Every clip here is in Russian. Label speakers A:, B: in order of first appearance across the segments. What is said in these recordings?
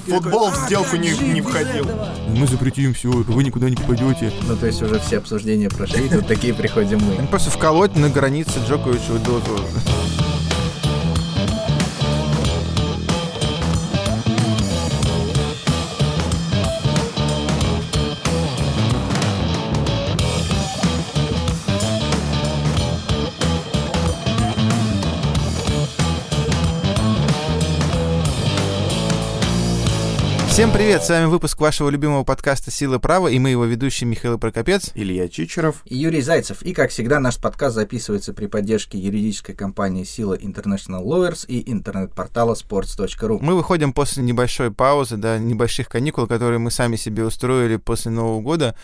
A: футбол в сделку не, не входил.
B: Мы запретим все, вы никуда не попадете.
C: Ну, то есть уже все обсуждения прошли, тут такие приходим мы.
B: Просто вколоть на границе Джоковичу дозу. Всем привет, с вами выпуск вашего любимого подкаста «Сила права» и мы его ведущие Михаил Прокопец.
A: Илья Чичеров.
C: И Юрий Зайцев. И, как всегда, наш подкаст записывается при поддержке юридической компании «Сила International Lawyers» и интернет-портала sports.ru.
B: Мы выходим после небольшой паузы, да, небольших каникул, которые мы сами себе устроили после Нового года.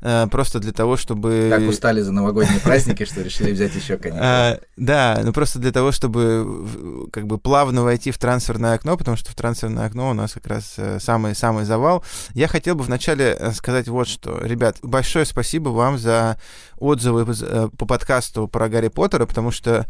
B: Э, просто для того, чтобы...
C: Так устали за новогодние праздники, что решили взять еще каникулы.
B: Да, ну просто для того, чтобы как бы плавно войти в трансферное окно, потому что в трансферное окно у нас как раз самый-самый э, завал. Я хотел бы вначале э, сказать вот что. Ребят, большое спасибо вам за отзывы по подкасту про Гарри Поттера, потому что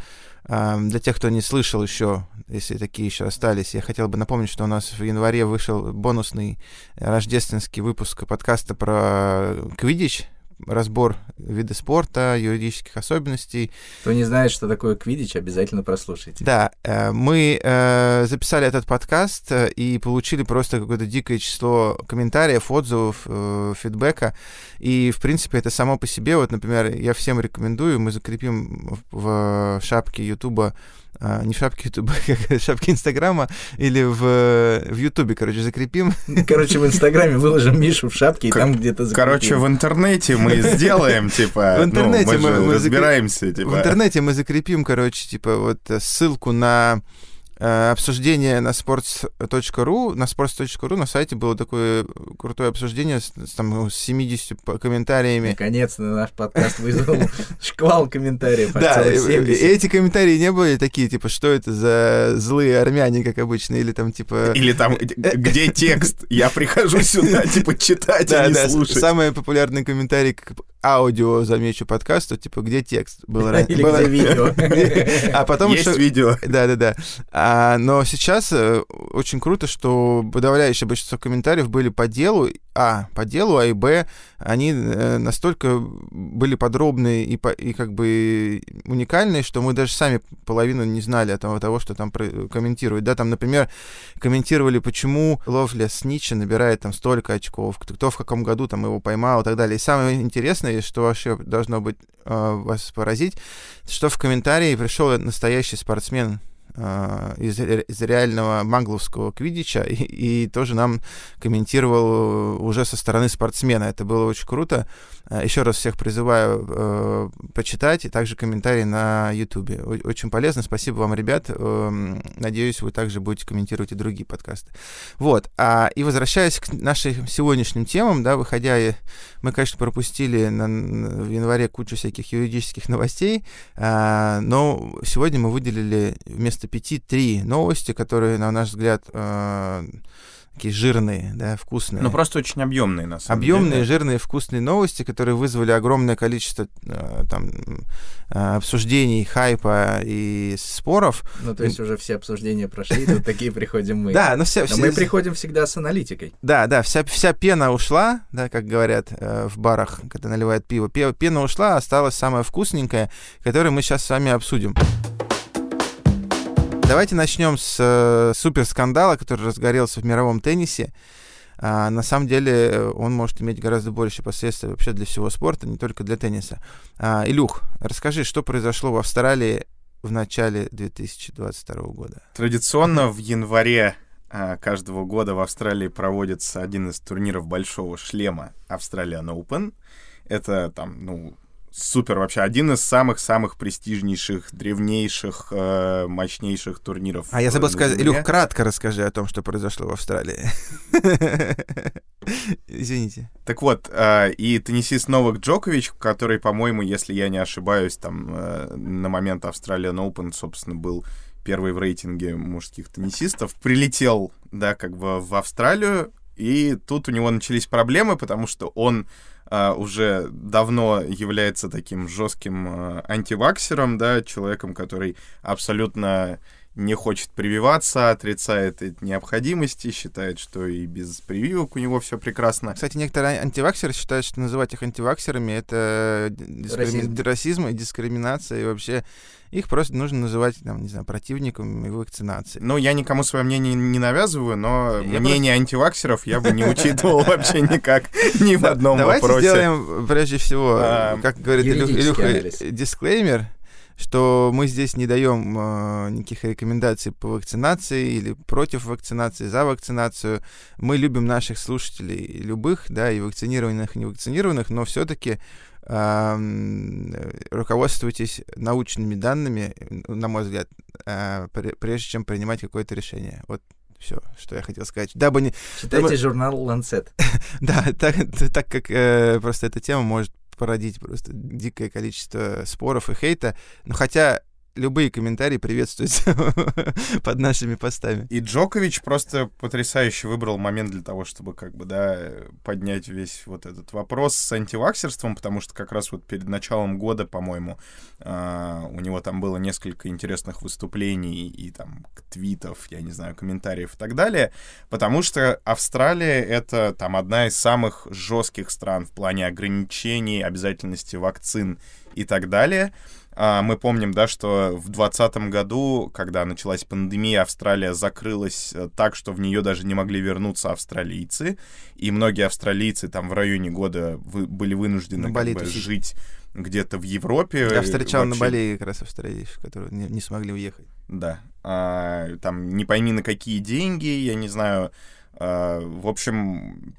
B: для тех, кто не слышал еще, если такие еще остались, я хотел бы напомнить, что у нас в январе вышел бонусный рождественский выпуск подкаста про Квидич, разбор вида спорта, юридических особенностей.
C: Кто не знает, что такое квидич, обязательно прослушайте.
B: Да, э, мы э, записали этот подкаст э, и получили просто какое-то дикое число комментариев, отзывов, фидбэка. И, в принципе, это само по себе, вот, например, я всем рекомендую, мы закрепим в шапке Ютуба а, не в шапке Ютуба, как шапке Инстаграма, или в, в Ютубе, короче, закрепим.
C: Короче, в Инстаграме выложим Мишу в шапке, и там где-то закрепим.
A: Короче, в интернете мы сделаем, типа, в интернете ну, мы, мы, разбираемся, типа.
B: В интернете мы закрепим, короче, типа, вот ссылку на Э, обсуждение на sports.ru. На sports.ru на сайте было такое крутое обсуждение с, с, там, с 70 комментариями.
C: Наконец-то наш подкаст вызвал шквал комментариев.
B: Да, эти комментарии не были такие, типа, что это за злые армяне, как обычно, или там, типа...
A: Или там, где текст? Я прихожу сюда, типа, читать, а не слушать.
B: Самый популярный комментарий аудио, замечу, подкасту, типа, где текст
C: был раньше. Или где видео.
B: А потом
A: Есть видео.
B: Да-да-да. А, но сейчас э, очень круто, что подавляющее большинство комментариев были по делу, а, по делу, а и б, они э, настолько были подробные и, по, и как бы уникальные, что мы даже сами половину не знали от того, что там комментируют. Да, там, например, комментировали, почему Ловля Снича набирает там столько очков, кто, кто в каком году там его поймал и так далее. И самое интересное, что вообще должно быть э, вас поразить, что в комментарии пришел настоящий спортсмен Э, из, из реального мангловского квидича и, и тоже нам комментировал уже со стороны спортсмена. Это было очень круто. Э, Еще раз всех призываю э, почитать и также комментарии на YouTube. Очень полезно. Спасибо вам, ребят. Э, надеюсь, вы также будете комментировать и другие подкасты. Вот. А, и возвращаясь к нашим сегодняшним темам, да, выходя, мы, конечно, пропустили на, на, в январе кучу всяких юридических новостей, э, но сегодня мы выделили вместо пяти три новости, которые, на наш взгляд, э, такие жирные, да, вкусные.
A: Ну, просто очень объемные, на самом
B: объемные,
A: деле.
B: жирные, вкусные новости, которые вызвали огромное количество э, там, э, обсуждений, хайпа и споров.
C: Ну, то есть уже все обсуждения прошли, тут такие приходим мы.
B: Да, но все...
C: Но мы приходим всегда с аналитикой.
B: Да, да, вся, вся пена ушла, да, как говорят э, в барах, когда наливают пиво. Пена ушла, осталась самая вкусненькая, которую мы сейчас с вами обсудим. Давайте начнем с э, суперскандала, который разгорелся в мировом теннисе. А, на самом деле э, он может иметь гораздо больше последствий вообще для всего спорта, не только для тенниса. А, Илюх, расскажи, что произошло в Австралии в начале 2022 года?
A: Традиционно в январе а, каждого года в Австралии проводится один из турниров большого шлема Australian Open. Это там, ну, супер вообще. Один из самых-самых престижнейших, древнейших, э, мощнейших турниров.
B: А я забыл сказать, Илюх, кратко расскажи о том, что произошло в Австралии. Извините.
A: Так вот, э, и теннисист Новак Джокович, который, по-моему, если я не ошибаюсь, там э, на момент Australian Open, собственно, был первый в рейтинге мужских теннисистов, прилетел, да, как бы в Австралию, и тут у него начались проблемы, потому что он Uh, уже давно является таким жестким uh, антиваксером, да, человеком, который абсолютно не хочет прививаться, отрицает эти необходимости, считает, что и без прививок у него все прекрасно.
B: Кстати, некоторые антиваксеры считают, что называть их антиваксерами — это дискрими... расизм. расизм и дискриминация, и вообще их просто нужно называть, там, не знаю, противниками вакцинации.
A: Ну, я никому свое мнение не навязываю, но я мнение просто... антиваксеров я бы не учитывал вообще никак, ни в одном
B: вопросе.
A: Давайте
B: сделаем, прежде всего, как говорит Илюха, дисклеймер что мы здесь не даем э, никаких рекомендаций по вакцинации или против вакцинации, за вакцинацию. Мы любим наших слушателей любых, да, и вакцинированных, и невакцинированных, но все-таки э, руководствуйтесь научными данными, на мой взгляд, э, прежде чем принимать какое-то решение. Вот все, что я хотел сказать.
C: Дабы не... Читайте дабы... журнал Lancet.
B: да, так, так как э, просто эта тема может породить просто дикое количество споров и хейта. Но хотя любые комментарии приветствуются под нашими постами.
A: И Джокович просто потрясающе выбрал момент для того, чтобы как бы, да, поднять весь вот этот вопрос с антиваксерством, потому что как раз вот перед началом года, по-моему, э, у него там было несколько интересных выступлений и там твитов, я не знаю, комментариев и так далее, потому что Австралия — это там одна из самых жестких стран в плане ограничений, обязательности вакцин и так далее. А, мы помним, да, что в 2020 году, когда началась пандемия, Австралия закрылась э, так, что в нее даже не могли вернуться австралийцы. И многие австралийцы там в районе года вы, были вынуждены как бы, жить где-то в Европе.
B: Я встречал вообще... на Бали как раз австралийцев, которые не, не смогли уехать.
A: Да. А, там не пойми на какие деньги, я не знаю. А, в общем,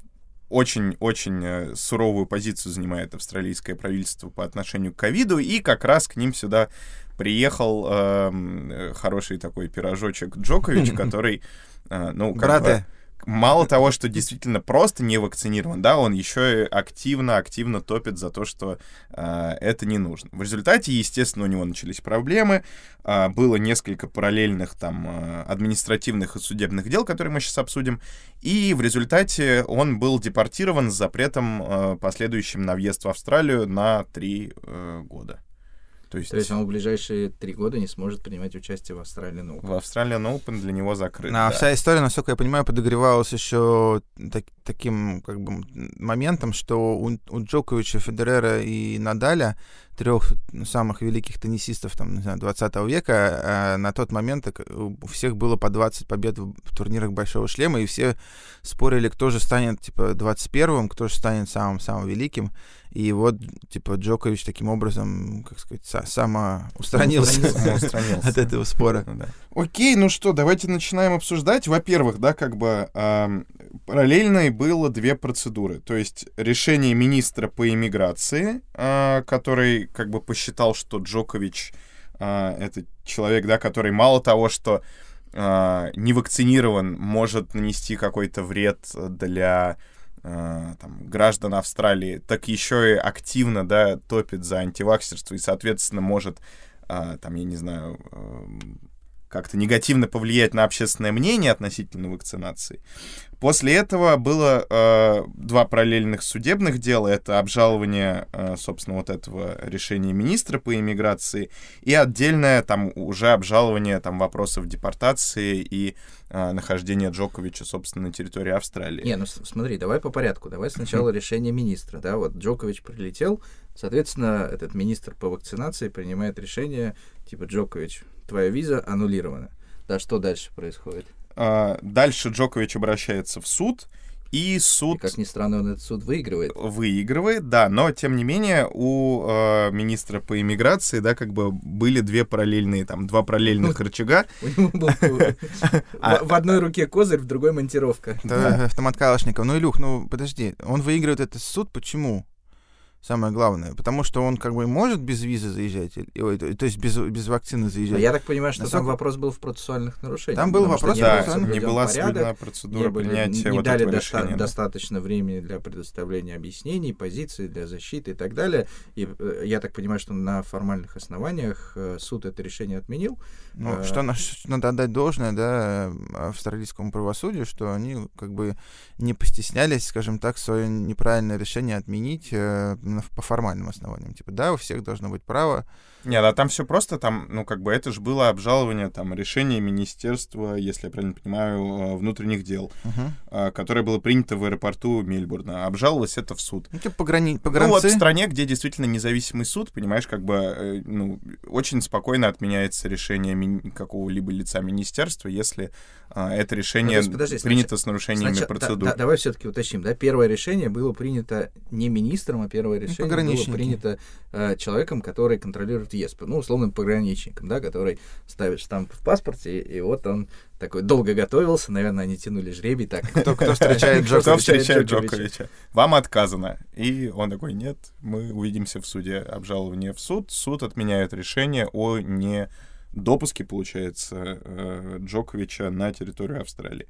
A: очень-очень э, суровую позицию занимает австралийское правительство по отношению к ковиду, и как раз к ним сюда приехал эм, э, хороший такой пирожочек Джокович, который, э, ну, как бы мало того, что действительно просто не вакцинирован, да, он еще и активно-активно топит за то, что э, это не нужно. В результате, естественно, у него начались проблемы, э, было несколько параллельных там э, административных и судебных дел, которые мы сейчас обсудим, и в результате он был депортирован с запретом э, последующим на въезд в Австралию на три э, года.
C: То есть... То есть он в ближайшие три года не сможет принимать участие в Australian Open.
A: В Australian Open для него закрыт.
B: А да. вся история, насколько я понимаю, подогревалась еще так, таким как бы моментом, что у, у Джоковича, Федерера и Надаля трех самых великих теннисистов там, не знаю, 20 века, а на тот момент у всех было по 20 побед в турнирах Большого Шлема, и все спорили, кто же станет, типа, 21-м, кто же станет самым-самым великим. И вот, типа, Джокович таким образом, как сказать, самоустранился от этого спора.
A: Окей, ну что, давайте начинаем обсуждать. Во-первых, да, как бы параллельно было две процедуры. То есть решение министра по иммиграции, а, который как бы посчитал, что Джокович а, это человек, да, который мало того, что а, не вакцинирован, может нанести какой-то вред для там, граждан Австралии, так еще и активно, да, топит за антиваксерство и, соответственно, может, там, я не знаю, как-то негативно повлиять на общественное мнение относительно вакцинации. После этого было э, два параллельных судебных дела. Это обжалование, э, собственно, вот этого решения министра по иммиграции и отдельное там уже обжалование там вопросов депортации и э, нахождения Джоковича, собственно, на территории Австралии.
C: Не, ну смотри, давай по порядку. Давай сначала решение министра. Да, вот Джокович прилетел, соответственно, этот министр по вакцинации принимает решение, типа, Джокович, твоя виза аннулирована. Да, что дальше происходит?
A: А, дальше Джокович обращается в суд, и суд... И,
C: как ни странно, он этот суд выигрывает.
A: Выигрывает, да, но, тем не менее, у э, министра по иммиграции, да, как бы были две параллельные, там, два параллельных рычага.
C: А в одной руке козырь, в другой монтировка.
B: Да, автомат Калашников. Ну, Илюх, ну, подожди, он выигрывает этот суд, почему? Самое главное. Потому что он как бы может без визы заезжать, ой, то есть без, без вакцины заезжать.
C: А я так понимаю, что Насколько... там вопрос был в процессуальных нарушениях.
B: Там был вопрос,
A: не, да, не была соблюдена процедура не, принятия
C: не
A: вот
C: дали
A: этого доста- решения.
C: достаточно времени для предоставления объяснений, позиций, для защиты и так далее. И э, я так понимаю, что на формальных основаниях э, суд это решение отменил.
B: Ну, а... что надо отдать должное, да, австралийскому правосудию, что они как бы не постеснялись, скажем так, свое неправильное решение отменить именно по формальным основаниям. Типа, да, у всех должно быть право.
A: Нет, а там все просто, там, ну, как бы это же было обжалование, там, решение Министерства, если я правильно понимаю, э, внутренних дел,
B: Мгм.
A: которое было принято в аэропорту Мельбурна. Обжаловалось это в суд.
B: Ну, типа пограни...
A: Ну вот
B: погранцы.
A: в стране, где действительно независимый суд, понимаешь, как бы, э, ну, очень спокойно отменяется решение мини- какого-либо лица министерства, если а, это решение
C: Ну, есть, подожди,
A: принято с нарушениями
C: да-
A: процедур.
C: да- давай все-таки уточним, да, первое решение было принято не министром, а первое решение было
B: пограничники.
C: принято э, человеком, который контролирует въезд, ну, условным пограничником, да, который ставит штамп в паспорте, и, и вот он такой долго готовился, наверное, они тянули жребий, так.
B: Кто, кто встречает
C: Кто
A: Кто
B: Джоковича?
A: встречает
C: Джоковича?
A: Джоковича? Вам отказано. И он такой, нет, мы увидимся в суде. Обжалование в суд. Суд отменяет решение о не допуске, получается, э, Джоковича на территорию Австралии.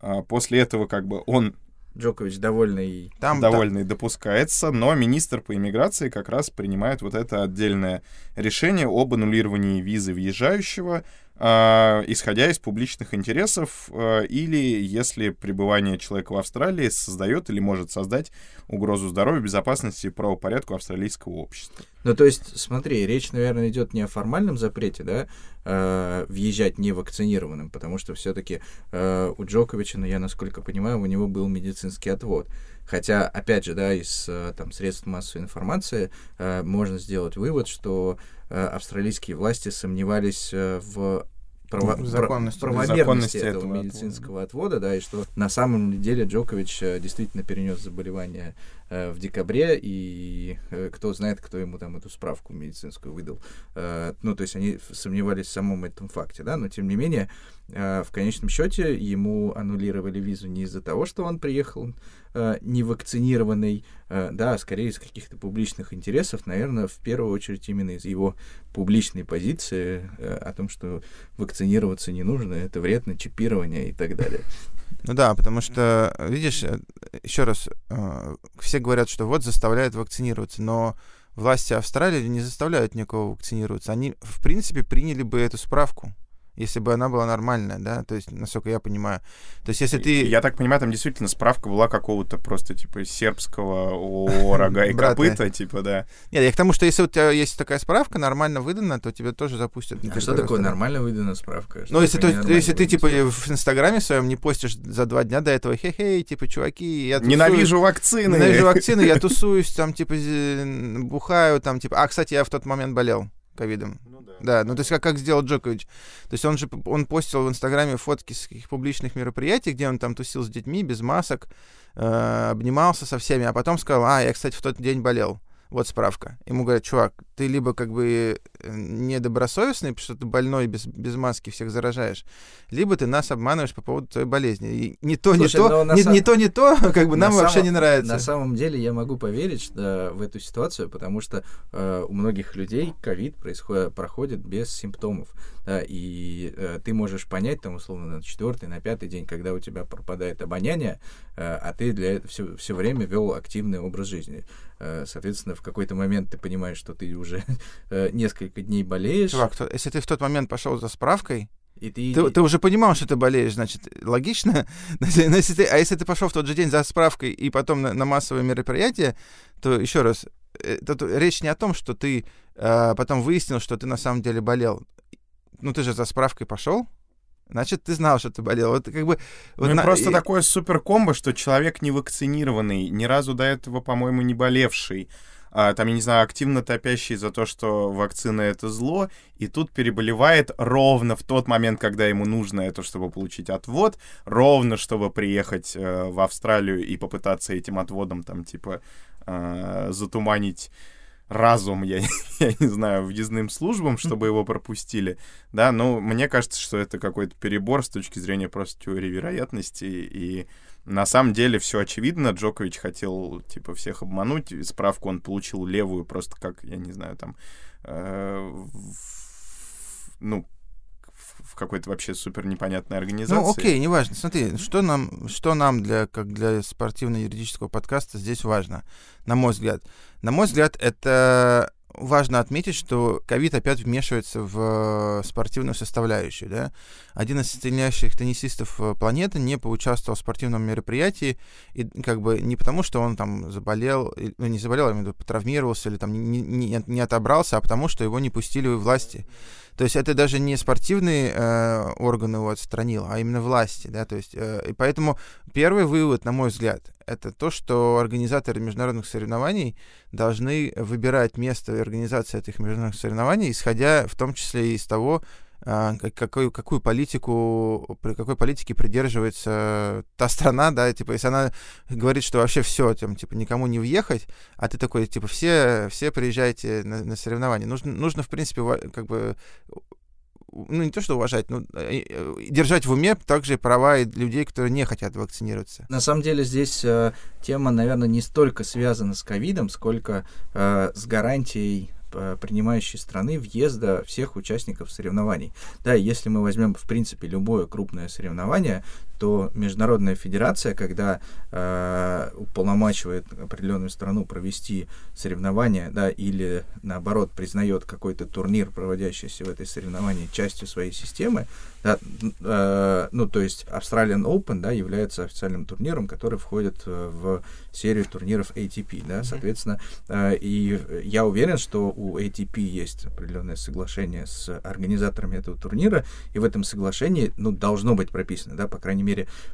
A: А После этого как бы он
C: Джокович довольный
B: Там,
A: довольный допускается, но министр по иммиграции как раз принимает вот это отдельное решение об аннулировании визы въезжающего, исходя из публичных интересов, а, или если пребывание человека в Австралии создает или может создать угрозу здоровью, безопасности и правопорядку австралийского общества.
C: Ну, то есть, смотри, речь, наверное, идет не о формальном запрете, да, э, въезжать невакцинированным, потому что все-таки у Джоковича, ну, я насколько понимаю, у него был медицинский отвод. Хотя, опять же, да, из э, там, средств массовой информации э, можно сделать вывод, что э, австралийские власти сомневались э, в право-
B: законности,
C: правомерности
A: Законности
C: этого,
A: этого
C: медицинского отвода, да, и что на самом деле Джокович э, действительно перенес заболевание э, в декабре, и э, кто знает, кто ему там эту справку медицинскую выдал. Э, ну, то есть они сомневались в самом этом факте, да, но тем не менее, э, в конечном счете ему аннулировали визу не из-за того, что он приехал э, невакцинированный, э, да, а скорее из каких-то публичных интересов, наверное, в первую очередь именно из его публичной позиции э, о том, что вакцинироваться не нужно, это вредно, чипирование и так далее.
B: Ну да, потому что, видишь, еще раз, э, все говорят, что вот заставляют вакцинироваться, но власти Австралии не заставляют никого вакцинироваться. Они, в принципе, приняли бы эту справку, если бы она была нормальная, да, то есть, насколько я понимаю. То есть, если ты...
A: Я так понимаю, там действительно справка была какого-то просто, типа, сербского о рога и копыта, типа, да.
B: Нет, я к тому, что если у тебя есть такая справка нормально выдана, то тебе тоже запустят.
C: А что такое нормально выдана справка? Что
B: Ну, если,
C: ненормально
B: если ты,
C: выданная
B: типа, в Инстаграме своем не постишь за два дня до этого, хе-хей, типа, чуваки, я
A: Ненавижу вакцины.
B: Ненавижу вакцины, я тусуюсь, там, типа, бухаю, там, типа... А, кстати, я в тот момент болел ковидом.
A: Ну да.
B: Да, ну то есть как, как сделал Джокович. То есть он же он постил в Инстаграме фотки с каких публичных мероприятий, где он там тусил с детьми без масок, э, обнимался со всеми, а потом сказал, а, я, кстати, в тот день болел. Вот справка. Ему говорят, чувак, ты либо как бы недобросовестный, потому что ты больной без, без маски всех заражаешь, либо ты нас обманываешь по поводу твоей болезни. И не то,
C: Слушай,
B: не
C: но
B: то, не,
C: са-
B: не то, не то, как бы
C: На
B: нам вообще
C: самом-
B: не нравится.
C: На самом деле я могу поверить что, в эту ситуацию, потому что э, у многих людей ковид происходит, проходит без симптомов. да, и э, ты можешь понять, там, условно, на четвертый, на пятый день, когда у тебя пропадает обоняние, э, а ты для этого все, все время вел активный образ жизни. Э, соответственно, в какой-то момент ты понимаешь, что ты уже э, несколько дней болеешь,
B: Чувак, то- если ты в тот момент пошел за справкой,
C: и ты...
B: Ты, ты уже понимал, что ты болеешь, значит, логично. Но если- ты, а если ты пошел в тот же день за справкой и потом на, на массовое мероприятие, то еще раз, э, тут речь не о том, что ты э, потом выяснил, что ты на самом деле болел. Ну, ты же за справкой пошел, значит, ты знал, что ты болел. Вот как бы... вот
A: Ну
B: на-
A: просто
B: и-
A: такое супер комбо, что человек не вакцинированный, ни разу до этого, по-моему, не болевший, там, я не знаю, активно топящий за то, что вакцина — это зло, и тут переболевает ровно в тот момент, когда ему нужно это, чтобы получить отвод, ровно, чтобы приехать э, в Австралию и попытаться этим отводом, там, типа, э, затуманить разум, я, я не знаю, въездным службам, чтобы его пропустили, да, но мне кажется, что это какой-то перебор с точки зрения просто теории вероятности, и на самом деле все очевидно, Джокович хотел, типа, всех обмануть, и справку он получил левую, просто как, я не знаю, там, э, ну, в какой-то вообще супер непонятной организации.
B: Ну, окей, неважно. Смотри, что нам, что нам для, как для спортивно-юридического подкаста здесь важно, на мой взгляд. На мой взгляд, это важно отметить, что ковид опять вмешивается в спортивную составляющую. Да? Один из сильнейших теннисистов планеты не поучаствовал в спортивном мероприятии, и как бы не потому, что он там заболел, ну, не заболел, а именно потравмировался или там не, не, не отобрался, а потому, что его не пустили в власти. То есть это даже не спортивные э, органы его отстранил, а именно власти, да, то есть, э, и поэтому первый вывод, на мой взгляд, это то, что организаторы международных соревнований должны выбирать место организации этих международных соревнований, исходя в том числе из того, какую, какую политику, при какой политике придерживается та страна, да, типа, если она говорит, что вообще все, там, типа, никому не въехать, а ты такой, типа, все, все приезжайте на, на соревнования. Нужно, нужно, в принципе, как бы ну, не то, что уважать, но э, э, держать в уме также права людей, которые не хотят вакцинироваться.
C: На самом деле здесь э, тема, наверное, не столько связана с ковидом, сколько э, с гарантией принимающей страны въезда всех участников соревнований. Да, если мы возьмем, в принципе, любое крупное соревнование, то Международная федерация, когда э, уполномачивает определенную страну провести соревнования, да, или наоборот признает какой-то турнир, проводящийся в этой соревновании, частью своей системы, да, э, ну, то есть Australian Open, да, является официальным турниром, который входит э, в серию турниров ATP, да, соответственно, э, и я уверен, что у ATP есть определенное соглашение с организаторами этого турнира, и в этом соглашении, ну, должно быть прописано, да, по крайней мере,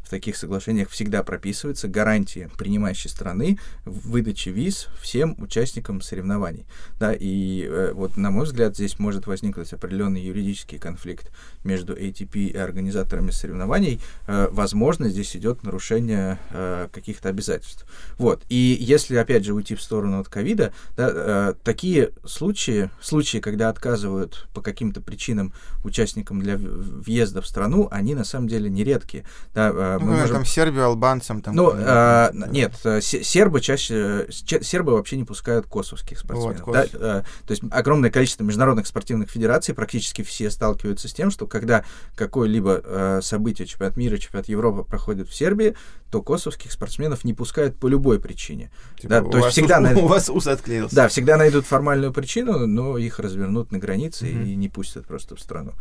C: в таких соглашениях всегда прописывается гарантия принимающей страны в выдаче виз всем участникам соревнований. Да, и э, вот, на мой взгляд, здесь может возникнуть определенный юридический конфликт между ATP и организаторами соревнований. Э, возможно, здесь идет нарушение э, каких-то обязательств. Вот. И если, опять же, уйти в сторону от ковида, да, э, такие случаи, случаи, когда отказывают по каким-то причинам участникам для въезда в страну, они на самом деле нередкие.
B: Да, э, мы ну, можем... Там Сербию, албанцам. Там,
C: ну, э, нет, сербы чаще... Сербы вообще не пускают косовских спортсменов. Вот, да? то есть огромное количество международных спортивных федераций, практически все сталкиваются с тем, что когда какое-либо событие, чемпионат мира, чемпионат Европы проходит в Сербии, то косовских спортсменов не пускают по любой причине. Типа, да, то есть всегда
B: у, найдут, у вас ус отклеился.
C: Да, всегда найдут формальную причину, но их развернут на границе mm-hmm. и не пустят просто в страну.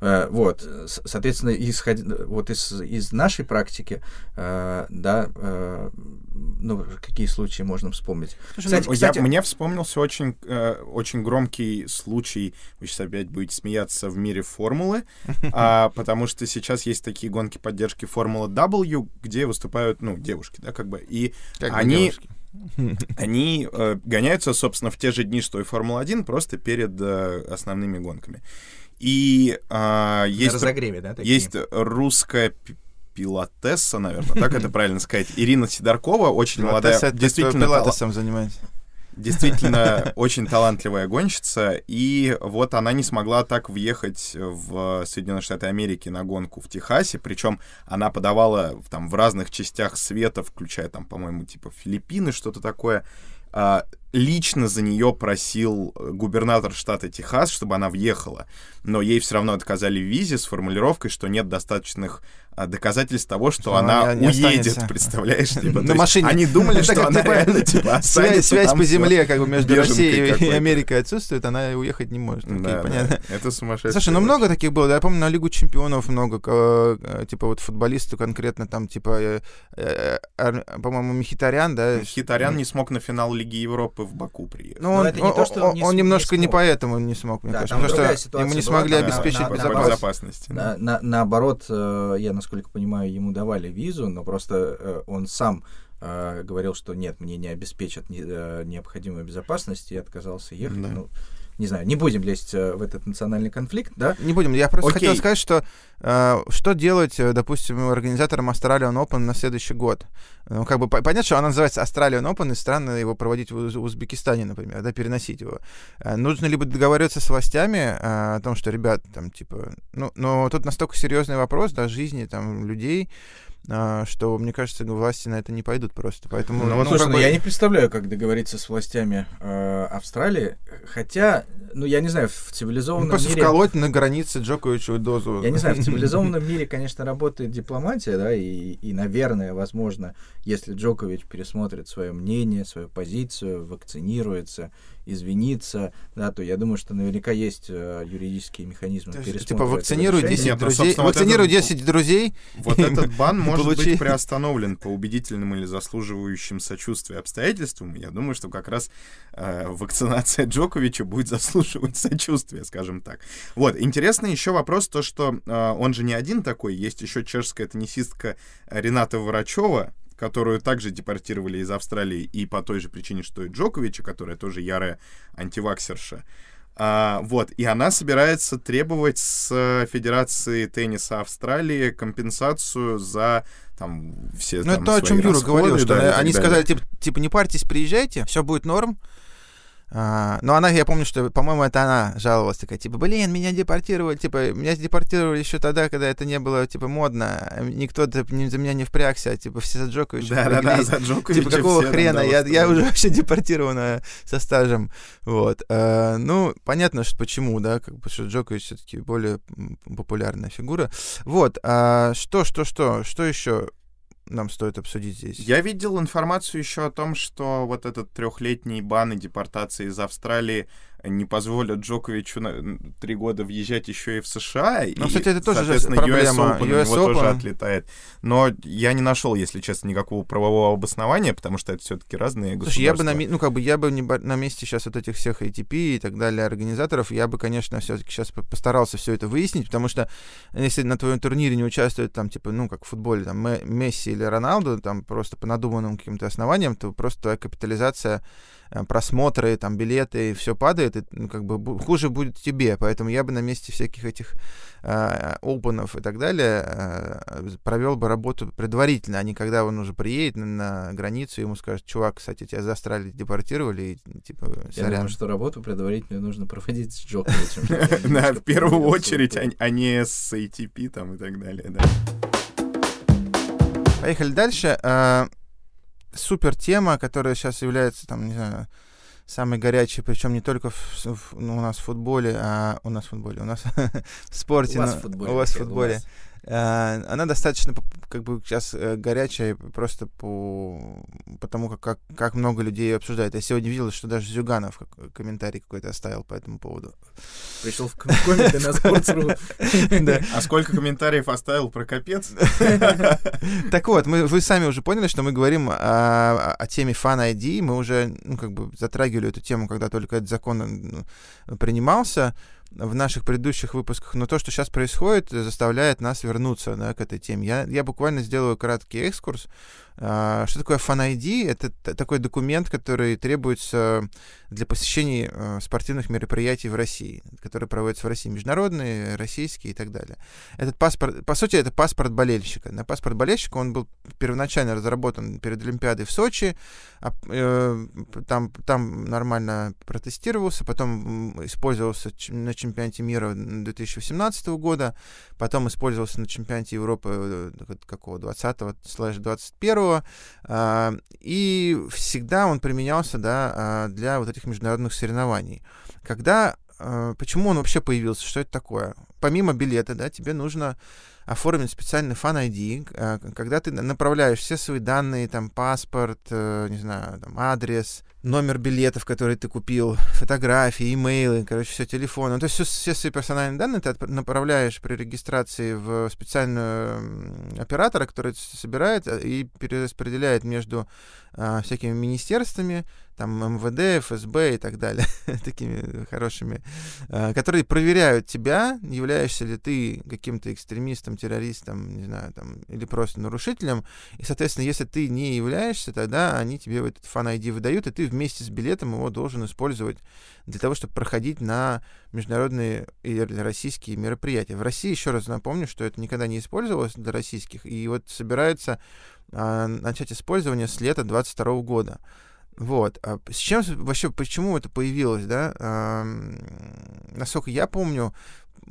C: Э, вот, соответственно, исходя вот из, из нашей практики, э, да, э, ну, какие случаи можно вспомнить?
A: Кстати, ну, кстати... Я, мне вспомнился очень, очень громкий случай, вы сейчас опять будете смеяться, в мире формулы, а, потому что сейчас есть такие гонки поддержки Формула W, где выступают, ну, девушки, да, как бы, и как они... Они э, гоняются, собственно, в те же дни, что и Формула-1, просто перед э, основными гонками. И а, есть,
C: разогреве,
A: да, такие? есть русская пилотесса, наверное, так это правильно сказать, Ирина Сидоркова, очень молодая,
B: действительно пилотесом занимается.
A: Действительно очень талантливая гонщица, и вот она не смогла так въехать в Соединенные Штаты Америки на гонку в Техасе, причем она подавала там в разных частях света, включая там, по-моему, типа Филиппины, что-то такое, а, лично за нее просил губернатор штата Техас, чтобы она въехала, но ей все равно отказали в визе с формулировкой, что нет достаточных доказательств того, что, что она, она уедет, останется. представляешь? Типа,
B: На машине.
A: Они думали, что она реально типа
B: останется Связь по земле как бы между Россией и Америкой отсутствует, она уехать не может.
A: Да, понятно. Это сумасшедшее.
B: Слушай, ну много таких было, я помню, на Лигу чемпионов много, э, типа вот футболисты конкретно там, типа, э, по-моему, Михитарян, да?
A: Михитарян не смог на финал Лиги Европы в Баку приехать.
B: Ну, он, это не то, что он, не он немножко не, не поэтому не смог, мне да, кажется. Потому что ему не смогли обеспечить безопасность.
C: наоборот, э, я, насколько понимаю, ему давали визу, но просто э, он сам э, говорил, что нет, мне не обеспечат необходимую безопасность, и отказался ехать. Да. Ну, не знаю, не будем лезть э, в этот национальный конфликт, да?
B: Не будем. Я просто Окей. хотел сказать, что э, что делать, э, допустим, организаторам Australian Open на следующий год? Ну, как бы понятно, что она называется Australian Open, и странно его проводить в Узбекистане, например, да, переносить его. Э, нужно либо договариваться с властями э, о том, что, ребят, там, типа, ну, но тут настолько серьезный вопрос, да, жизни там людей, что, мне кажется, власти на это не пойдут просто. Поэтому,
C: ну, ну, слушай, ну, бы... я не представляю, как договориться с властями э, Австралии, хотя, ну, я не знаю, в цивилизованном ну,
B: просто
C: мире...
B: вколоть на границе Джоковичу дозу.
C: Я не знаю, в цивилизованном мире, конечно, работает дипломатия, да, и, и, наверное, возможно, если Джокович пересмотрит свое мнение, свою позицию, вакцинируется извиниться, да, то я думаю, что наверняка есть э, юридические механизмы
B: То есть, типа вакцинируй
C: решения.
B: 10
A: Нет, ну,
B: друзей.
A: вот
B: Вакцинируй
A: это-
B: 10 друзей.
A: Вот этот бан может
B: Получи.
A: быть приостановлен по убедительным или заслуживающим сочувствия обстоятельствам. Я думаю, что как раз э, вакцинация Джоковича будет заслуживать сочувствия, скажем так. Вот, интересный еще вопрос, то, что э, он же не один такой, есть еще чешская теннисистка Рената Врачева, которую также депортировали из Австралии и по той же причине, что и Джоковича, которая тоже ярая антиваксерша. А, вот, и она собирается требовать с э, Федерации тенниса Австралии компенсацию за там все
B: Ну,
A: там,
B: это то, о чем Юра
A: расходы,
B: говорил, что
A: да, и так
B: они сказали, типа, типа, не парьтесь, приезжайте, все будет норм. А, но она, я помню, что, по-моему, это она жаловалась такая, типа, блин, меня депортировали, типа, меня депортировали еще тогда, когда это не было, типа, модно, никто за не- за меня не впрягся, типа, все за Джоковича
A: Да-да-да,
B: впряглись.
A: за Джоковича
B: Типа, какого хрена?
A: да,
B: я, я уже вообще депортирована со стажем. Вот. А, ну, понятно, что почему, да, как бы, что Джокович все-таки более популярная фигура. Вот. А, что, что, что, что еще нам стоит обсудить здесь?
A: Я видел информацию еще о том, что вот этот трехлетний бан и депортация из Австралии не позволят Джоковичу на три года въезжать еще и в США.
B: Ну,
A: и,
B: кстати, это тоже же
A: соответственно,
B: проблема.
A: US Open
B: US
A: него тоже
B: Open.
A: отлетает. Но я не нашел, если честно, никакого правового обоснования, потому что это все-таки разные
B: Слушай, я бы на, ну, как бы я бы не на месте сейчас вот этих всех ATP и так далее организаторов, я бы, конечно, все-таки сейчас постарался все это выяснить, потому что если на твоем турнире не участвует там, типа, ну, как в футболе, там, Ме- Месси или Роналду, там, просто по надуманным каким-то основаниям, то просто твоя капитализация, э, просмотры, там, билеты, все падает, и, ну, как бы хуже будет тебе, поэтому я бы на месте всяких этих э, опенов и так далее э, провел бы работу предварительно, а не когда он уже приедет на, на границу, и ему скажут, чувак, кстати, тебя Австралии депортировали, и типа,
C: Я
B: сорян.
C: думаю, что работу предварительную нужно проводить с Джоковичем.
A: Да, в первую очередь, а, а не с ATP там и так далее, да.
B: Поехали дальше. Супер тема, которая сейчас является, там, не знаю, самой горячей, причем не только в- в- ну, у нас в футболе, а у нас в футболе, у нас в спорте,
C: У вас в футболе.
B: у вас в футболе. А, Она достаточно как бы сейчас э, горячая просто по потому как, как как много людей ее обсуждает. Я сегодня видел, что даже Зюганов как- комментарий какой-то оставил по этому поводу.
C: Пришел в ком- комменты на Sports.ru.
A: А сколько комментариев оставил про капец?
B: Так вот, мы, вы сами уже поняли, что мы говорим о, о теме Fan ID. Мы уже ну, как бы затрагивали эту тему, когда только этот закон принимался в наших предыдущих выпусках. Но то, что сейчас происходит, заставляет нас вернуться да, к этой теме. Я, я буквально сделаю краткий экскурс. А, Что такое Fan ID? Это такой документ, который требуется для посещения э, спортивных мероприятий в России, которые проводятся в России, международные, российские и так далее. Этот паспорт, по сути, это паспорт болельщика. На паспорт болельщика он был первоначально разработан перед Олимпиадой в Сочи, а, э, там, там нормально протестировался, потом использовался на чемпионате мира 2018 года, потом использовался на чемпионате Европы э, какого 20-го слэш 21 а, и всегда он применялся да, а, для вот этих международных соревнований. Когда э, почему он вообще появился, что это такое? Помимо билета, да, тебе нужно оформить специальный фан ID, когда ты на- направляешь все свои данные, там, паспорт, э, не знаю, там, адрес, номер билетов, который ты купил, фотографии, имейлы, короче, все, телефон. Ну, то есть все свои персональные данные ты направляешь при регистрации в специальную оператора, который собирает э, и перераспределяет между а, всякими министерствами, там МВД, ФСБ и так далее, такими хорошими, а, которые проверяют тебя, являешься ли ты каким-то экстремистом, террористом, не знаю, там, или просто нарушителем. И, соответственно, если ты не являешься, тогда они тебе этот фан ID выдают, и ты вместе с билетом его должен использовать для того, чтобы проходить на международные или российские мероприятия. В России, еще раз напомню, что это никогда не использовалось для российских, и вот собирается а, начать использование с лета 22 года. Вот. А с чем вообще, почему это появилось, да? Ам, насколько я помню,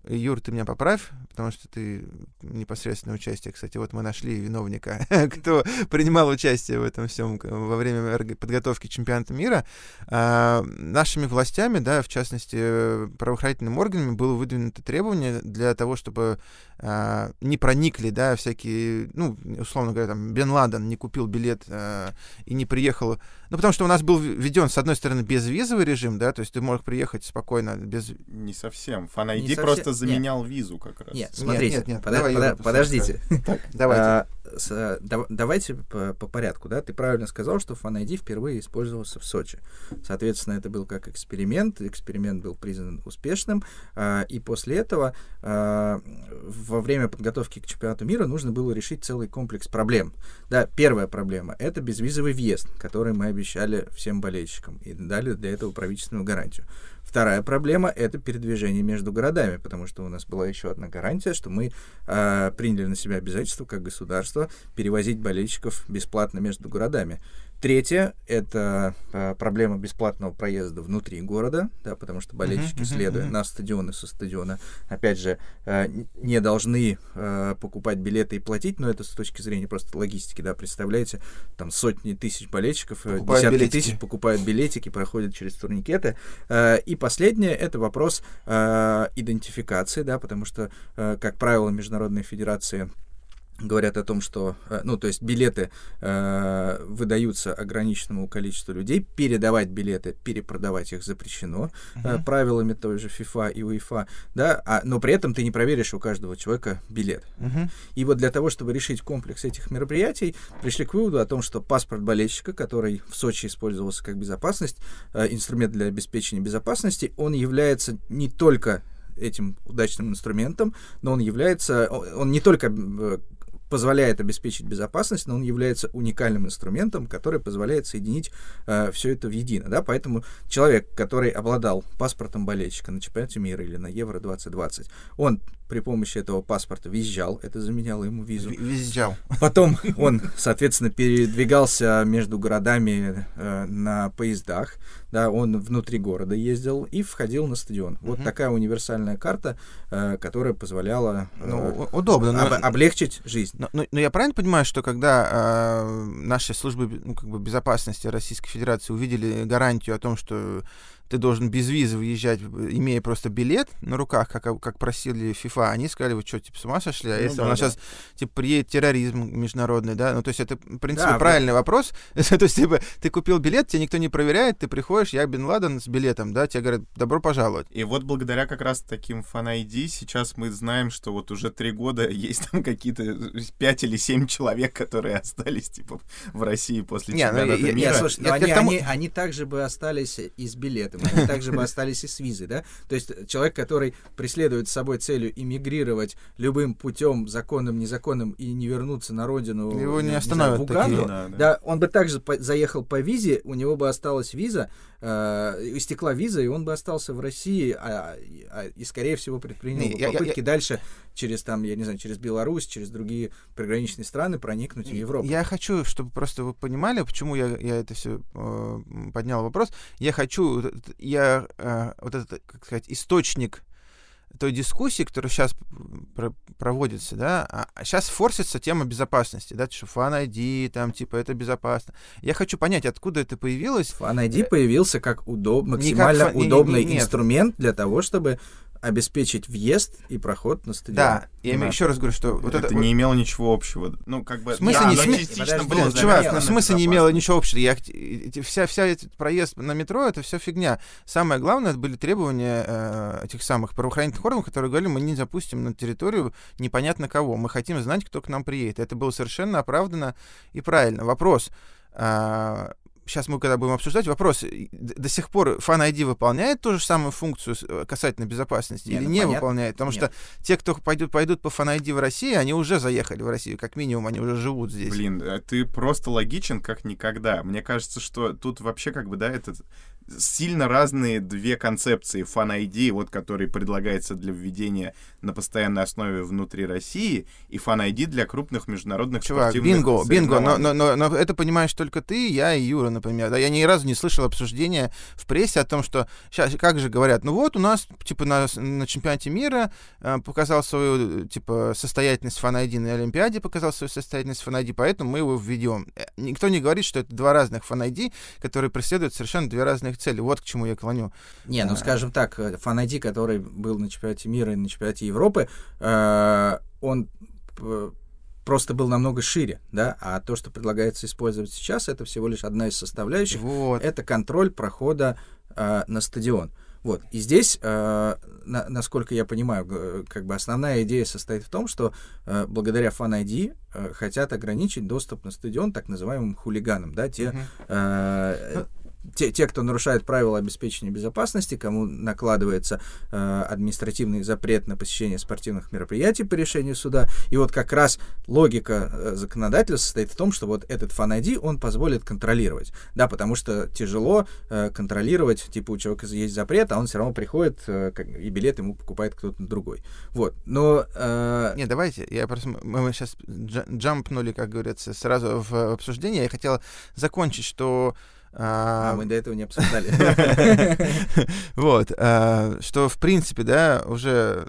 B: Юр, ты меня поправь, потому что ты непосредственное участие. Кстати, вот мы нашли виновника, кто принимал участие в этом всем во время подготовки чемпионата мира. А, нашими властями, да, в частности, правоохранительными органами было выдвинуто требование для того, чтобы а, не проникли, да, всякие, ну, условно говоря, там, Бен Ладен не купил билет а, и не приехал. Ну, потому что у нас был введен, с одной стороны, безвизовый режим, да, то есть ты мог приехать спокойно без...
A: Не совсем. Fan ID просто заменял нет. визу как раз.
C: Нет, смотрите, нет, нет, нет. Под, давай, под, подождите. Так, давайте. А, с, а, да, давайте по, по порядку, да. Ты правильно сказал, что Fan ID впервые использовался в Сочи. Соответственно, это был как эксперимент. Эксперимент был признан успешным. А, и после этого а, во время подготовки к чемпионату мира нужно было решить целый комплекс проблем. Да, первая проблема — это безвизовый въезд, который мы обещали всем болельщикам и дали для этого правительственную гарантию. Вторая проблема — это передвижение между городами, потому что у нас была еще одна гарантия, что мы э, приняли на себя обязательство как государство перевозить болельщиков бесплатно между городами. Третье — это э, проблема бесплатного проезда внутри города, да, потому что болельщики, uh-huh, следуя uh-huh. на стадионы со стадиона, опять же, э, не должны э, покупать билеты и платить, но это с точки зрения просто логистики, да, представляете, там сотни тысяч болельщиков, э, покупают десятки билетики. тысяч покупают билетики, проходят через турникеты. Э, и последнее — это вопрос э, идентификации, да, потому что, э, как правило, международные федерации говорят о том, что, э, ну, то есть билеты э, выдаются ограниченному количеству людей, передавать билеты, перепродавать их запрещено uh-huh. э, правилами той же FIFA и UEFA, да, а, но при этом ты не проверишь у каждого человека билет. Uh-huh. И вот для того, чтобы решить комплекс этих мероприятий, пришли к выводу о том, что паспорт болельщика, который в Сочи использовался как безопасность, э, инструмент для обеспечения безопасности, он является не только этим удачным инструментом, но он является, он не только э, позволяет обеспечить безопасность, но он является уникальным инструментом, который позволяет соединить э, все это в едино. Да? Поэтому человек, который обладал паспортом болельщика на чемпионате мира или на Евро 2020, он при помощи этого паспорта въезжал, это заменяло ему визу.
B: Въезжал.
C: Потом он, соответственно, передвигался между городами э, на поездах, да, он внутри города ездил и входил на стадион. Uh-huh. Вот такая универсальная карта, э, которая позволяла
B: э, ну, удобно,
C: но... об, облегчить жизнь.
B: Но, но, но я правильно понимаю, что когда э, наши службы ну, как бы безопасности Российской Федерации увидели гарантию о том, что ты должен без визы выезжать, имея просто билет на руках, как, как просили FIFA, они сказали, вы что, типа, с ума сошли? А ну, если да, у нас да. сейчас, типа, приедет терроризм международный, да? Ну, то есть это, в принципе, да, правильный да. вопрос. то есть, типа, ты купил билет, тебя никто не проверяет, ты приходишь, я Бен Ладен с билетом, да, тебе говорят, добро пожаловать.
A: И вот благодаря как раз таким фан-ID сейчас мы знаем, что вот уже три года есть там какие-то пять или семь человек, которые остались, типа, в России после не, ну, чемпионата
C: ну, мира. Нет, слушай, но они, тому... они, они также бы остались и с билетом мы также бы остались и с визой, да? То есть человек, который преследует с собой целью иммигрировать любым путем, законным, незаконным, и не вернуться на родину,
B: его не, не остановят знаю, в Уганду,
C: да, да. да, он бы также по- заехал по визе, у него бы осталась виза, э, истекла виза, и он бы остался в России, а, а, и, скорее всего, предпринял не, бы попытки я, я, дальше через, там, я не знаю, через Беларусь, через другие приграничные страны проникнуть в Европу.
B: Я хочу, чтобы просто вы понимали, почему я, я это все э, поднял вопрос. Я хочу, я э, вот этот, как сказать, источник той дискуссии, которая сейчас про проводится, да, а сейчас форсится тема безопасности, да, что Fan ID, там, типа, это безопасно. Я хочу понять, откуда это появилось.
C: Fan ID появился как удоб, максимально как фан... удобный не, не, не, инструмент для того, чтобы обеспечить въезд и проход на стадион.
B: Да, я да. еще раз говорю, что
A: вот это, это не имело ничего общего. Ну, как бы...
B: В смысле,
A: да,
B: не, см... частично было чувак, в смысле не имело ничего общего. Я, вся, вся этот проезд на метро, это все фигня. Самое главное, это были требования э, этих самых правоохранительных органов, которые говорили, мы не запустим на территорию непонятно кого. Мы хотим знать, кто к нам приедет. Это было совершенно оправдано и правильно. Вопрос, а, сейчас мы когда будем обсуждать, вопрос, до сих пор Fan ID выполняет ту же самую функцию э, касательно безопасности Нет, или ну, не понятно. выполняет? Потому Нет. что те, кто пойдут, пойдут по Fan ID в России, они уже заехали в Россию, как минимум, они уже живут здесь.
A: Блин, э, ты просто логичен как никогда. Мне кажется, что тут вообще как бы, да, этот сильно разные две концепции Fan ID, вот который предлагается для введения на постоянной основе внутри России, и Fan ID для крупных международных
B: Чувак,
A: спортивных
B: бинго, бинго, но, но, но, но это понимаешь только ты, я и Юра, например. Да, я ни разу не слышал обсуждения в прессе о том, что сейчас как же говорят, ну вот у нас типа на, на чемпионате мира э, показал свою типа состоятельность Fan ID на Олимпиаде, показал свою состоятельность Fan ID, поэтому мы его введем. Э, Никто не говорит, что это два разных Fan ID, которые преследуют совершенно две разных цели. Вот к чему я клоню.
C: Не, ну
B: А.
C: скажем так, фанайди, который был на чемпионате мира и на чемпионате Европы, э, он просто был намного шире, да, а то, что предлагается использовать сейчас, это всего лишь одна из составляющих,
B: Вот.
C: это контроль прохода э, на стадион. Вот. И здесь, э, на- насколько я понимаю, как бы основная идея состоит в том, что э, благодаря Fan ID э, хотят ограничить доступ на стадион так называемым хулиганам, да, те, э, те, те, кто нарушает правила обеспечения безопасности, кому накладывается э, административный запрет на посещение спортивных мероприятий по решению суда. И вот как раз логика э, законодателя состоит в том, что вот этот ID, он позволит контролировать. Да, потому что тяжело э, контролировать, типа у человека есть запрет, а он все равно приходит, э, как- и билет ему покупает кто-то другой. Вот. Но... э,
B: Не, давайте, я просто, мы сейчас джампнули, как говорится, сразу в обсуждение. Я хотел закончить, что
C: а,
B: а,
C: мы до этого не обсуждали.
B: Вот, а, что в принципе, да, уже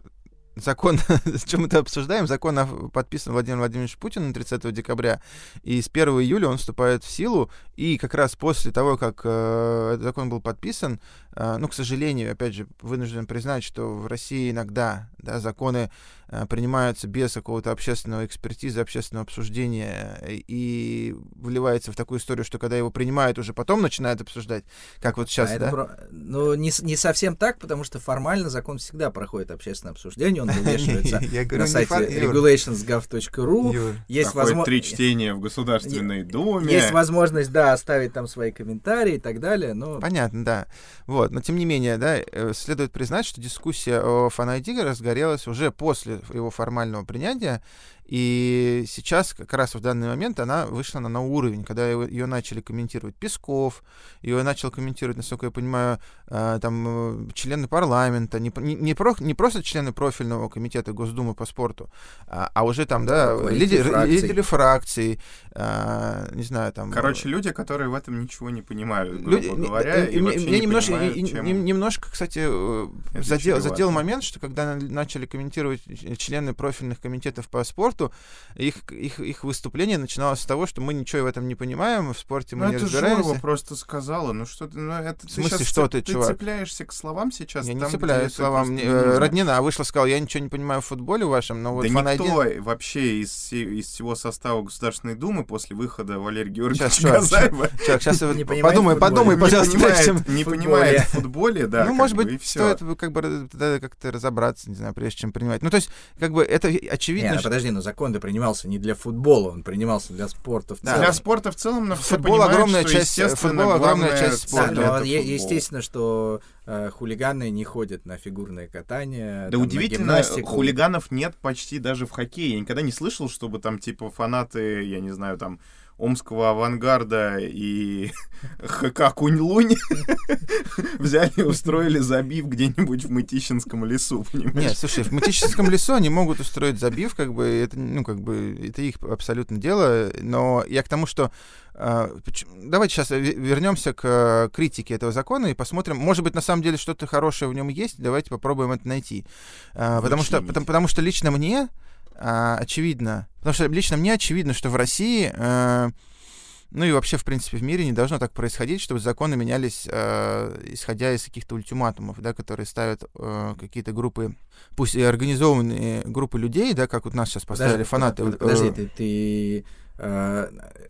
B: закон, чем мы это обсуждаем, закон подписан Владимиром Владимировичем Путиным 30 декабря, и с 1 июля он вступает в силу, и как раз после того, как э, этот закон был подписан, э, ну, к сожалению, опять же, вынужден признать, что в России иногда, да, законы э, принимаются без какого-то общественного экспертизы, общественного обсуждения, э, и выливается в такую историю, что когда его принимают, уже потом начинают обсуждать, как вот сейчас,
C: А
B: да?
C: про- Ну, не, с- не совсем так, потому что формально закон всегда проходит общественное обсуждение, он вывешивается
B: Я говорю,
C: на сайте regulationsgov.ru. Есть,
A: Проходит
C: возмо-
A: три чтения в Государственной Думе.
C: есть возможность, да, оставить там свои комментарии и так далее, но...
B: Понятно, да. Вот, но тем не менее, да, э, следует признать, что дискуссия о ID разгорелась уже после его формального принятия, и сейчас, как раз в данный момент, она вышла на новый уровень, когда ее начали комментировать Песков, ее начал комментировать, насколько я понимаю, э, там э, члены парламента, не, не, не про- не просто члены профильного комитета Госдумы по спорту, а, а уже там, да,
C: Руководители
B: лидеры,
C: фракций.
B: лидеры фракций, э, не знаю, там...
A: Короче, люди, которые в этом ничего не понимают, грубо
B: Люди-
A: говоря,
B: э,
A: и
B: мне-
A: вообще
B: мне
A: не
B: немножко,
A: понимают,
B: и- и-
A: чем-
B: нем- немножко, кстати, э, задел, задел момент, что когда на- начали комментировать ч- члены профильных комитетов по спорту, их, их, их выступление начиналось с того, что мы ничего в этом не понимаем, в спорте мы
A: Ну,
B: не
A: это
B: разбираемся.
A: Жорова просто сказала. Ну, что ты... Ну, это
B: В смысле,
A: ты щас
B: что
A: цеп-
B: ты, чувак?
A: цепляешься к словам сейчас?
B: Я не
A: там, где
B: цепляюсь
A: это
B: словам.
A: не
B: э. Роднина вышла, сказала, я ничего не понимаю в футболе вашем, но вот
A: да
B: ID
A: никто вообще из, из всего состава Государственной Думы после выхода Валерия Георгиевича
B: Сейчас, сейчас,
A: Газаева
B: Человек, сейчас
C: Не понимает
B: подумай, подумай,
A: не
B: пожалуйста, прежде
A: понимает,
B: чем...
A: не понимает в футболе, да,
B: ну, может
A: бы,
B: быть, стоит как бы как-то разобраться, не знаю, прежде чем принимать. Ну, то есть, как бы это очевидно,
C: Не, ну, закон-то принимался не для футбола, он принимался для спорта в
B: Да.
C: целом.
A: Для спорта в целом, но
B: Футбол огромная
A: что,
B: часть-
A: естественно,
B: футбол огромная часть спорта.
C: Да,
A: футбол.
C: естественно, что э, хулиганы не ходят на фигурное катание.
A: Да
C: там,
A: удивительно, хулиганов нет почти даже в хоккее. Я никогда не слышал, чтобы там, типа, фанаты, я не знаю, там, Омского авангарда и ХК Кунь-Лунь. Взяли и устроили забив где-нибудь в Мытищинском лесу,
B: Нет,
A: понимаешь?
B: слушай, в Матическом лесу они могут устроить забив, как бы, это, ну, как бы, это их абсолютно дело, но я к тому, что а, давайте сейчас вернемся к э, критике этого закона и посмотрим, может быть, на самом деле что-то хорошее в нем есть, давайте попробуем это найти. А, потому, что, потому, потому что лично мне а, очевидно, потому что лично мне очевидно, что в России э, ну и вообще, в принципе, в мире не должно так происходить, чтобы законы менялись, э, исходя из каких-то ультиматумов, да, которые ставят э, какие-то группы, пусть и организованные группы людей, да, как вот нас сейчас поставили
C: Подожди,
B: фанаты.
C: под-
B: э,
C: Подожди, ты, ты,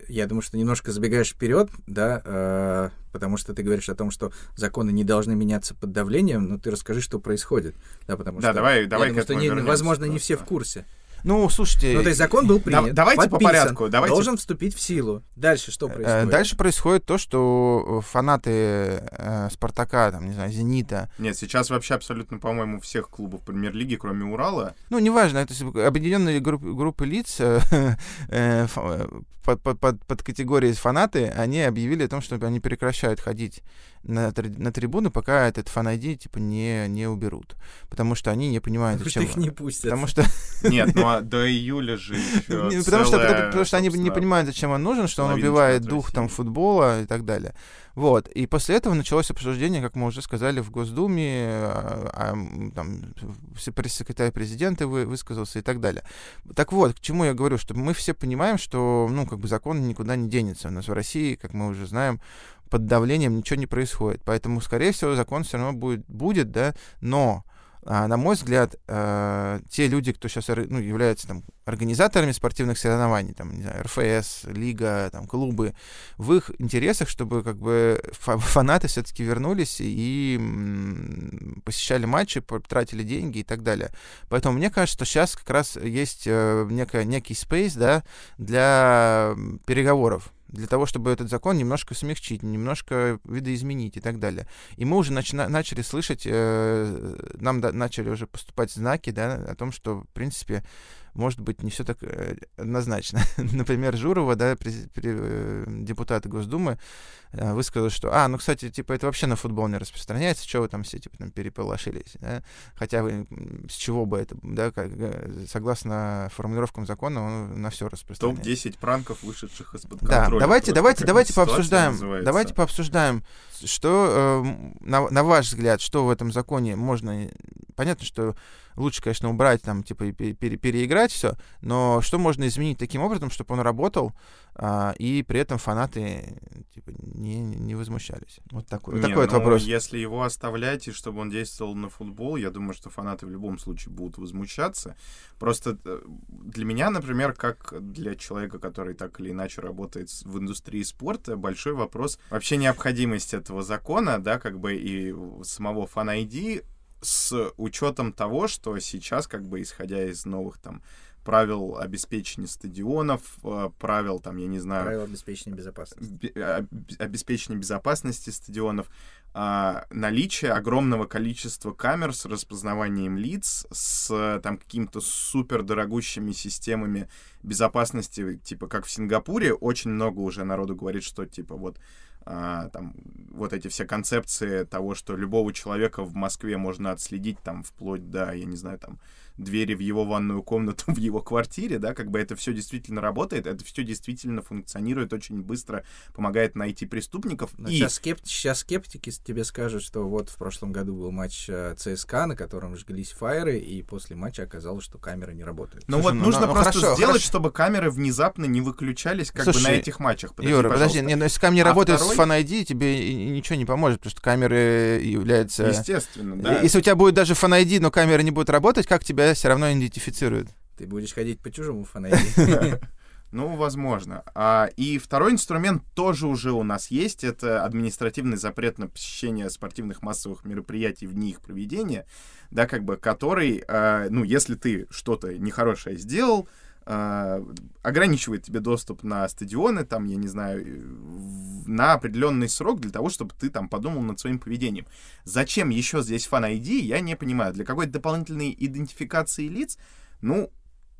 C: я думаю, что немножко забегаешь вперед, да, потому что ты говоришь о том, что законы не должны меняться под давлением, но ты расскажи, что происходит, да, потому
A: Да,
C: что
A: давай-
C: я
A: давай к
C: думаю, что не-
A: вернемся
C: возможно, не все в
A: просто.
C: курсе.
B: Ну, слушайте...
C: Ну, то есть закон был принят,
A: Да- давайте по
C: подписан,
A: порядку, давайте-
C: должен вступить в силу. Дальше что
B: Э,
C: происходит?
B: Дальше происходит то, что фанаты э, Спартака, там, не знаю, Зенита,
A: Нет, сейчас вообще абсолютно, по-моему, всех клубов премьер-лиги, кроме Урала.
B: ну, неважно, это объединенные группы, группы лиц э, э, э, под, под, под, под категорией фанаты, они объявили о том, что они прекращают ходить на, на трибуны, пока этот фан-айди, типа, не, не уберут. Потому что они не понимают,
C: Потому что
B: зачем...
C: их не пустят.
B: Потому что,
A: Нет, ну а до июля же еще
B: Не, потому, что, потому, что они не понимают, зачем он нужен, что он убивает дух там
A: России.
B: футбола и так далее. Вот. И после этого началось обсуждение, как мы уже сказали, в Госдуме, а, а, там все- пресс-секретарь президента вы- высказался и так далее. Так вот, к чему я говорю, что мы все понимаем, что, ну, как бы закон никуда не денется. У нас в России, как мы уже знаем, под давлением ничего не происходит. Поэтому, скорее всего, закон все равно будет, будет да, но а, на мой взгляд, э, те люди, кто сейчас ну, являются там, организаторами спортивных соревнований, там, не знаю, РФС, лига, там, клубы, в их интересах, чтобы как бы фа- фанаты все-таки вернулись и посещали матчи, тратили деньги и так далее. Поэтому мне кажется, что сейчас как раз есть э, некая, некий спейс да, для переговоров для того, чтобы этот закон немножко смягчить, немножко видоизменить и так далее. И мы уже начина- начали слышать, э, нам да- начали уже поступать знаки, да, о том, что, в принципе, может быть, не все так э, однозначно. Например, Журова, да, през- пре- э, депутат Госдумы, э, высказал, что, а, ну, кстати, типа, это вообще на футбол не распространяется, что вы там все, типа, там переполошились, да? Хотя вы, с чего бы это, да, как, согласно формулировкам закона, он на все распространяется.
A: Топ-10 пранков, вышедших из-под
B: Да,
A: контроля.
B: давайте,
A: Просто
B: давайте, давайте пообсуждаем.
A: называется.
B: Давайте пообсуждаем, что, э, на, на ваш взгляд, что в этом законе можно... Понятно, что лучше, конечно, убрать, там, типа, и пере- пере- переиграть все, но что можно изменить таким образом, чтобы он работал, а, и при этом фанаты, типа, не, не возмущались? Вот такой, вот
A: Не,
B: такой вот
A: ну,
B: вопрос.
A: Если его оставлять, и чтобы он действовал на футбол, я думаю, что фанаты в любом случае будут возмущаться. Просто э, для меня, например, как для человека, который так или иначе работает в индустрии спорта, большой вопрос вообще необходимости этого закона, да, как бы и самого фан-ID с учетом того, что сейчас, как бы исходя из новых там правил обеспечения стадионов, э, правил там, я не знаю,
C: Правила обеспечения безопасности.
A: бе- об- обеспечения безопасности стадионов, а, наличие огромного количества камер с распознаванием лиц, с там какими-то супер дорогущими системами безопасности, типа как в Сингапуре, очень много уже народу говорит, что типа вот а, там вот эти все концепции того, что любого человека в Москве можно отследить там вплоть до, я не знаю, там двери в его ванную комнату в его квартире, да, как бы это все действительно работает, это все действительно функционирует очень быстро, помогает найти преступников.
C: Но
A: и
C: сейчас, скеп- сейчас скептики тебе скажут, что вот в прошлом году был матч э, ЦСКА, на котором жглись фаеры, и после матча оказалось, что камеры не работают.
A: Ну
B: Слушай,
A: вот
B: ну,
A: нужно
B: ну,
A: просто
B: хорошо,
A: сделать,
B: хорошо.
A: чтобы камеры внезапно не выключались как бы на
B: Слушай,
A: этих матчах. Подожди,
B: Юра, подожди, не, ну если камера не
A: А
B: работает
A: второй-
B: с Fan ID, тебе и- и ничего не поможет, потому что камеры являются...
A: Естественно, да.
B: Если у тебя будет даже Fan ID, но камера не будет работать, как тебя все равно идентифицируют?
C: Ты будешь ходить по чужому фанайди.
A: Ну, возможно. А, и второй инструмент тоже уже у нас есть. Это административный запрет на посещение спортивных массовых мероприятий вне их проведения, да, как бы, который, а, ну, если ты что-то нехорошее сделал, а, ограничивает тебе доступ на стадионы, там, я не знаю, э, на определенный срок для того, чтобы ты там подумал над своим поведением. Зачем еще здесь Fan ID, я не понимаю. Для какой-то дополнительной идентификации лиц, ну,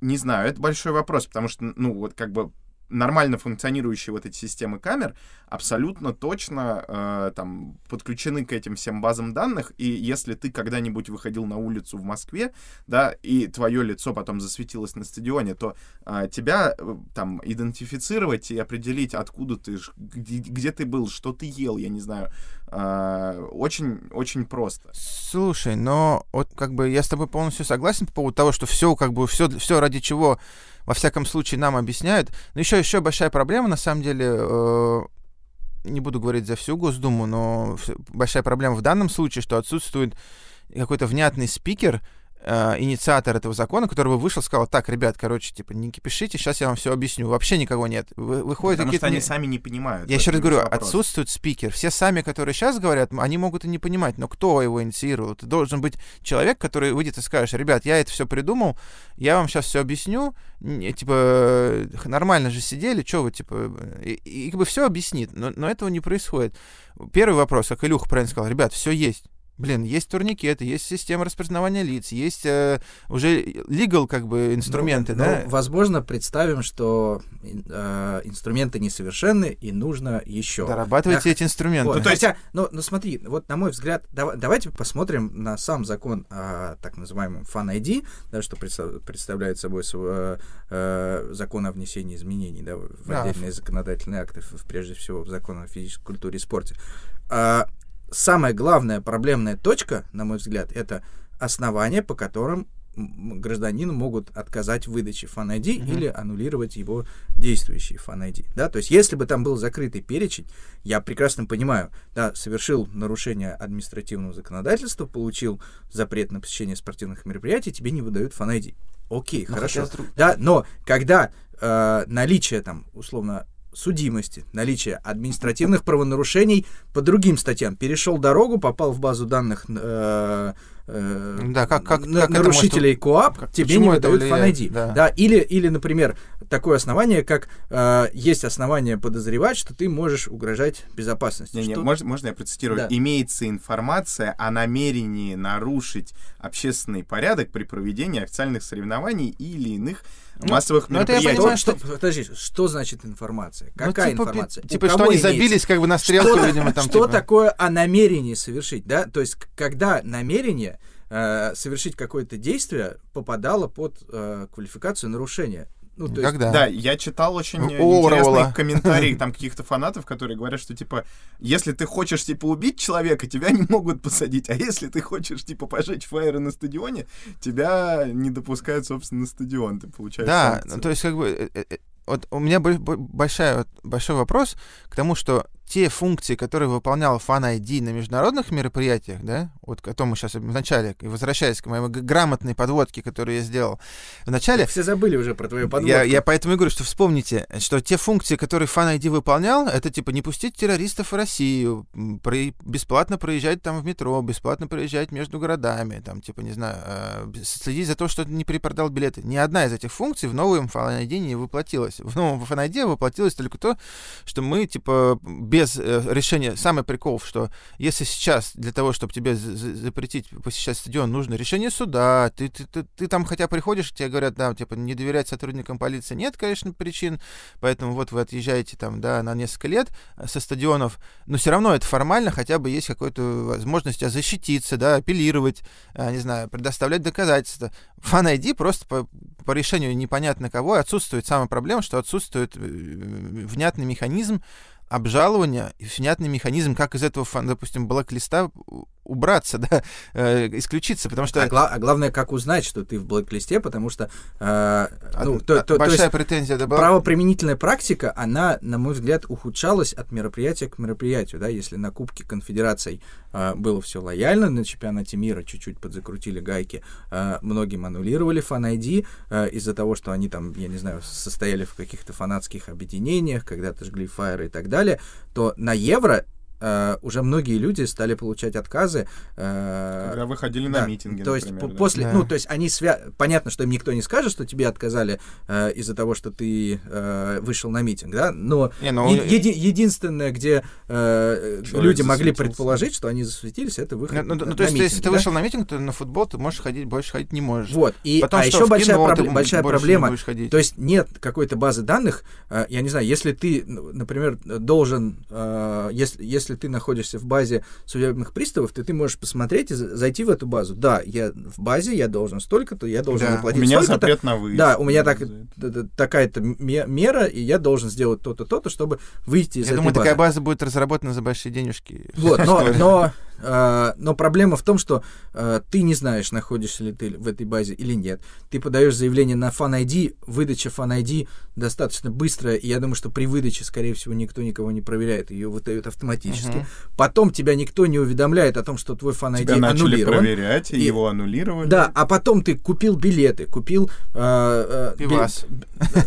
A: не знаю, это большой вопрос, потому что, ну, вот как бы нормально функционирующие вот эти системы камер абсолютно точно э, там подключены к этим всем базам данных, и если ты когда-нибудь выходил на улицу в Москве, да, и твое лицо потом засветилось на стадионе, то э, тебя э, там идентифицировать и определить, откуда ты, где, где ты был, что ты ел, я не знаю, э, очень, очень просто.
B: Слушай, но вот как бы я с тобой полностью согласен по поводу того, что все как бы все, все ради чего во всяком случае нам объясняют. Но еще еще большая проблема на самом деле. э, не буду говорить за всю Госдуму, но большая проблема в данном случае, что отсутствует какой-то внятный спикер, э, инициатор этого закона, который бы вышел, сказал, так, ребят, короче, типа, не кипишите, сейчас я вам все объясню. Вообще никого нет. Вы, выходят
A: Потому что они
B: не-
A: сами не понимают.
B: Я еще раз говорю,
A: вопрос.
B: отсутствует спикер. Все сами, которые сейчас говорят, они могут и не понимать, но кто его инициировал? Это должен быть человек, который выйдет и скажет, ребят, я это все придумал, я вам сейчас все объясню, Н- типа, э, нормально же сидели, что вы, типа, э, и, и как бы все объяснит, но, но этого не происходит. Первый вопрос, как Илюха правильно сказал, ребят, все есть. Блин, есть турникеты, есть система распознавания лиц, есть э, уже legal как бы инструменты,
C: Ну,
B: да?
C: ну, возможно, представим, что э, инструменты несовершенны и нужно еще.
B: Дорабатывайте
C: Да,
B: эти инструменты.
C: Вот,
A: Ну, то есть-
C: Хотя, ну, ну смотри, вот на мой взгляд, дава- давайте посмотрим на сам закон о так называемом Fan ID, да, что представ- представляет собой св- э, закон о внесении изменений да, в
B: Да.
C: отдельные законодательные акты, в- прежде всего в закон о физической культуре и спорте. А, самая главная проблемная точка, на мой взгляд, это основания, по которым гражданину могут отказать в выдаче Fan ID
B: Мгм.
C: или аннулировать его действующий Fan ID. Да? То есть, если бы там был закрытый перечень, я прекрасно понимаю, да, совершил нарушение административного законодательства, получил запрет на посещение спортивных мероприятий, тебе не выдают Fan ID. Окей,
B: Ну,
C: хорошо.
B: хотя
C: Да, но когда э, наличие там, условно, судимости, наличие административных правонарушений по другим статьям, перешел дорогу, попал в базу данных э, э,
B: Да, как- как-
C: на-
B: как это
C: нарушителей КОАП,
B: как-
C: тебе не выдают ID.
B: Да.
C: Да, или, или, например, такое основание, как э, есть основания подозревать, что ты можешь угрожать безопасности.
A: Не, не,
C: Что-
A: можно, можно я процитирую?
C: Да.
A: Имеется информация о намерении нарушить общественный порядок при проведении официальных соревнований или иных
B: Ну,
A: массовых
B: ну, это я
A: мероприятий.
B: понимаю,
C: что, подожди, что значит информация?
B: Ну,
C: Какая
B: типа, пи-
C: информация?
B: Типа, что они
C: имеется?
B: забились как бы на стрелку,
C: что,
B: видимо, там
C: что
B: типа.
C: такое о намерении совершить, да? То есть, когда намерение э, совершить какое-то действие попадало под э, квалификацию нарушения. Ну, то есть,
B: Никогда.
A: Да, я читал очень
B: Оруэлла.
A: интересные комментарии там каких-то фанатов, которые говорят, что типа, если ты хочешь типа убить человека, тебя не могут посадить, а если ты хочешь типа пожечь фаеры на стадионе, тебя не допускают, собственно, на стадион, ты получаешь
B: Да,
A: санкции.
B: ну, то есть как бы э, э, э, вот у меня бо- бо- большая, большой вопрос к тому, что те функции, которые выполнял Fan ID на международных мероприятиях, да, вот о том мы сейчас вначале, и возвращаясь к моей грамотной подводке, которую я сделал, вначале
C: Все забыли уже про твою подводку.
B: Я, я поэтому и говорю, что вспомните, что те функции, которые Fan ID выполнял, это типа не пустить террористов в Россию, м, про- бесплатно проезжать там в метро, бесплатно проезжать между городами, там, типа, не знаю, э, следить за то, что не перепродал билеты. Ни одна из этих функций в новом Fan ID не воплотилась. В новом Fan ID воплотилось только то, что мы, типа, без э, решения... Самый прикол, что если сейчас для того, чтобы тебе за- за- запретить посещать стадион, нужно решение суда, ты, ты, ты, ты там хотя приходишь, тебе говорят, да, типа, не доверять сотрудникам полиции. Нет, конечно, причин, поэтому вот вы отъезжаете там, да, на несколько лет э, со стадионов, но все равно это формально хотя бы есть какая-то возможность тебя защититься, да, апеллировать, э, не знаю, предоставлять доказательства. Fan ID просто по, по решению непонятно кого отсутствует. Самая проблема, что отсутствует э, внятный механизм обжалования и внятный механизм, как из этого, допустим, блэк-листа убраться, да, э, исключиться, потому что
C: А, гла- а главное, как узнать, что ты в блэк-листе, потому что э, ну,
B: од-
C: то, то- то
B: большая
C: есть
B: претензия да, была.
C: правоприменительная практика, она, на мой взгляд, ухудшалась от мероприятия к мероприятию. Да? Если на Кубке Конфедераций э, было все лояльно, на чемпионате мира чуть-чуть подзакрутили гайки, э, многим аннулировали фан-ID э, из-за того, что они там, я не знаю, состояли в каких-то фанатских объединениях, когда-то жгли фаеры и так далее, то на Евро э, уже многие люди стали получать отказы. э,
A: Когда выходили
C: да,
A: на митинги,
C: То есть
A: например, да.
C: после,
B: Да.
C: ну, то есть они свя... понятно, что им никто не скажет, что тебе отказали э, из-за того, что ты э, вышел на митинг, да, но
B: Не, ну,
C: е- еди- единственное, где э, люди могли предположить, что они засветились, это выход
B: ну, ну,
C: на,
B: ну, то есть,
C: на
B: если
C: митинг,
B: ты
C: да?
B: вышел на митинг, то на футбол ты можешь ходить, больше ходить не можешь.
C: Вот, и,
B: Потом
C: а
B: что,
C: еще большая,
B: кино ты
C: пробле- большая проблема, то есть нет какой-то базы данных, э, я не знаю, если ты, ну, например, должен, э, если, если ты находишься в базе судебных приставов, то ты можешь посмотреть и за- зайти в эту базу. Да, я в базе, я должен столько-то, я должен
B: Да.
A: У
C: заплатить
A: меня
C: столько-то.
A: запрет на выезд.
C: Да, у меня так, такая-то ме- мера, и я должен сделать то-то, то-то, чтобы выйти из
B: Я
C: этой
B: думаю,
C: базы.
B: такая база будет разработана за большие денежки.
C: Вот, но, но проблема в том, что а, ты не знаешь, находишься ли ты в этой базе или нет. Ты подаешь заявление на Fan ID, выдача Fan ID достаточно быстрая, и я думаю, что при выдаче, скорее всего, никто никого не проверяет, ее выдают автоматически.
B: Мгм.
C: Потом тебя никто не уведомляет о том, что твой Fan ID
A: Тебя начали
C: аннулирован.
A: проверять, и его аннулировали.
C: Да, а потом ты купил билеты, купил... а, а, бил-
B: Пивас.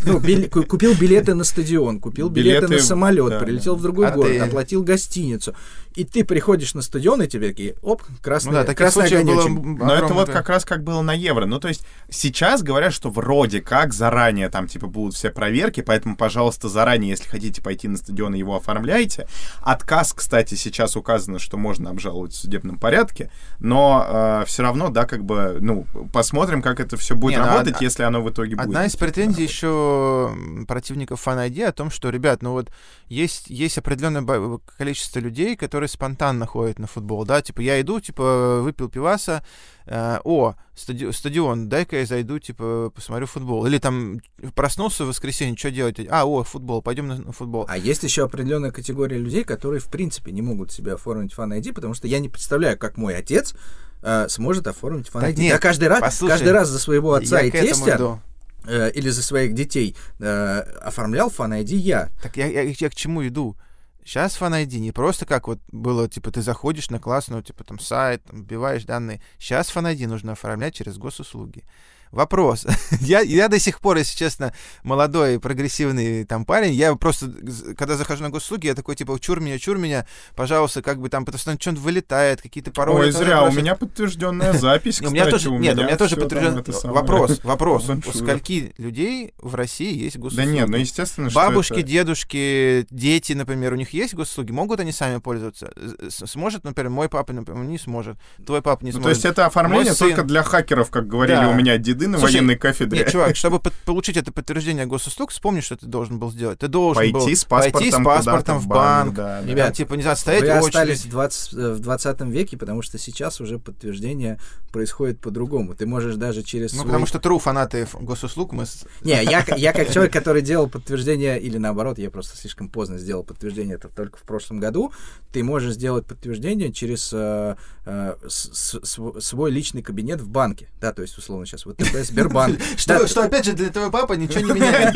C: ну, ку- купил билеты на стадион, купил билеты,
A: Билеты,
C: на самолет,
A: да,
C: прилетел
A: да.
C: в другой
B: Отель.
C: город, оплатил гостиницу. И ты приходишь на стадион, и тебе такие, оп,
B: Ну
C: красный,
B: да, таких
C: красный
B: случаев было
A: Но это вот как раз как было на Евро. Ну, то есть сейчас говорят, что вроде как заранее там, типа, будут все проверки, поэтому, пожалуйста, заранее, если хотите пойти на стадион, его оформляйте. Отказ, кстати, сейчас указано, что можно обжаловать в судебном порядке, но все равно, да, как бы, ну, посмотрим, как это все будет
B: Не, ну,
A: работать,
B: од-
A: если оно в итоге будет.
B: Одна из претензий еще противников ID о том, что, ребят, ну вот есть, есть определенное количество людей, которые спонтанно ходят на футбол, да, типа я иду, типа выпил пиваса, э, о, стади- стадион, дай-ка я зайду, типа посмотрю футбол. Или там проснулся в воскресенье, что делать? А, о, футбол, пойдем на, на футбол.
C: А есть еще определенная категория людей, которые, в принципе, не могут себе оформить Fan ID, потому что я не представляю, как мой отец э, сможет оформить Fan
B: Так
C: ID.
B: нет,
C: я каждый раз,
B: послушай,
C: каждый раз за своего отца
B: я
C: и
B: к этому
C: тестя
B: иду.
C: э, или за своих детей э, оформлял Fan ID я.
B: Так я, я, я к чему иду? Сейчас Fan ID не просто как вот было, типа, ты заходишь на классную, типа, там, сайт, там, вбиваешь данные. Сейчас Fan ID нужно оформлять через госуслуги. Вопрос. я, я до сих пор, если честно, молодой, прогрессивный там парень, я просто, когда захожу на госуслуги, я такой, типа, чур меня, чур меня, пожалуйста, как бы там, потому что что-то вылетает, какие-то пароли.
A: Ой, зря, у меня подтвержденная запись,
B: Не, у меня
A: кстати,
B: тоже, нет, у меня тоже подтвержден. Вопрос, вопрос. У скольки людей в России есть
A: Да
B: госуслуги?
A: нет, ну естественно, что
B: Бабушки, дедушки, дети, например, у них есть госуслуги, могут они сами пользоваться? Сможет, например, мой папа, например, не сможет, твой папа не
A: Ну, то
B: сможет.
A: есть это оформление только для хакеров, как говорили
B: Да.
A: у меня деды на
B: Слушай,
A: военной кафедре.
B: Нет, чувак, чтобы под- получить это подтверждение госуслуг, вспомни, что ты должен был сделать. Ты должен был
A: пойти с паспортом,
B: пойти с паспортом в банк,
A: да, да.
C: Ребят,
B: там, типа, не знаю, стоять
C: Вы
B: в
C: остались
B: очередь.
C: в, 20, э, в 20 веке, потому что сейчас уже подтверждение происходит по-другому. Ты можешь даже через
B: Ну,
C: свой...
B: потому что true фанаты госуслуг мы... с-
C: Не, я, я как человек, который делал подтверждение, или наоборот, я просто слишком поздно сделал подтверждение, это только в прошлом году, ты можешь сделать подтверждение через э, э, с- с- св- свой личный кабинет в банке. Да, то есть, условно, сейчас вот ТП, Сбербанк.
B: Что, что, опять же, для твоего папы ничего не меняет.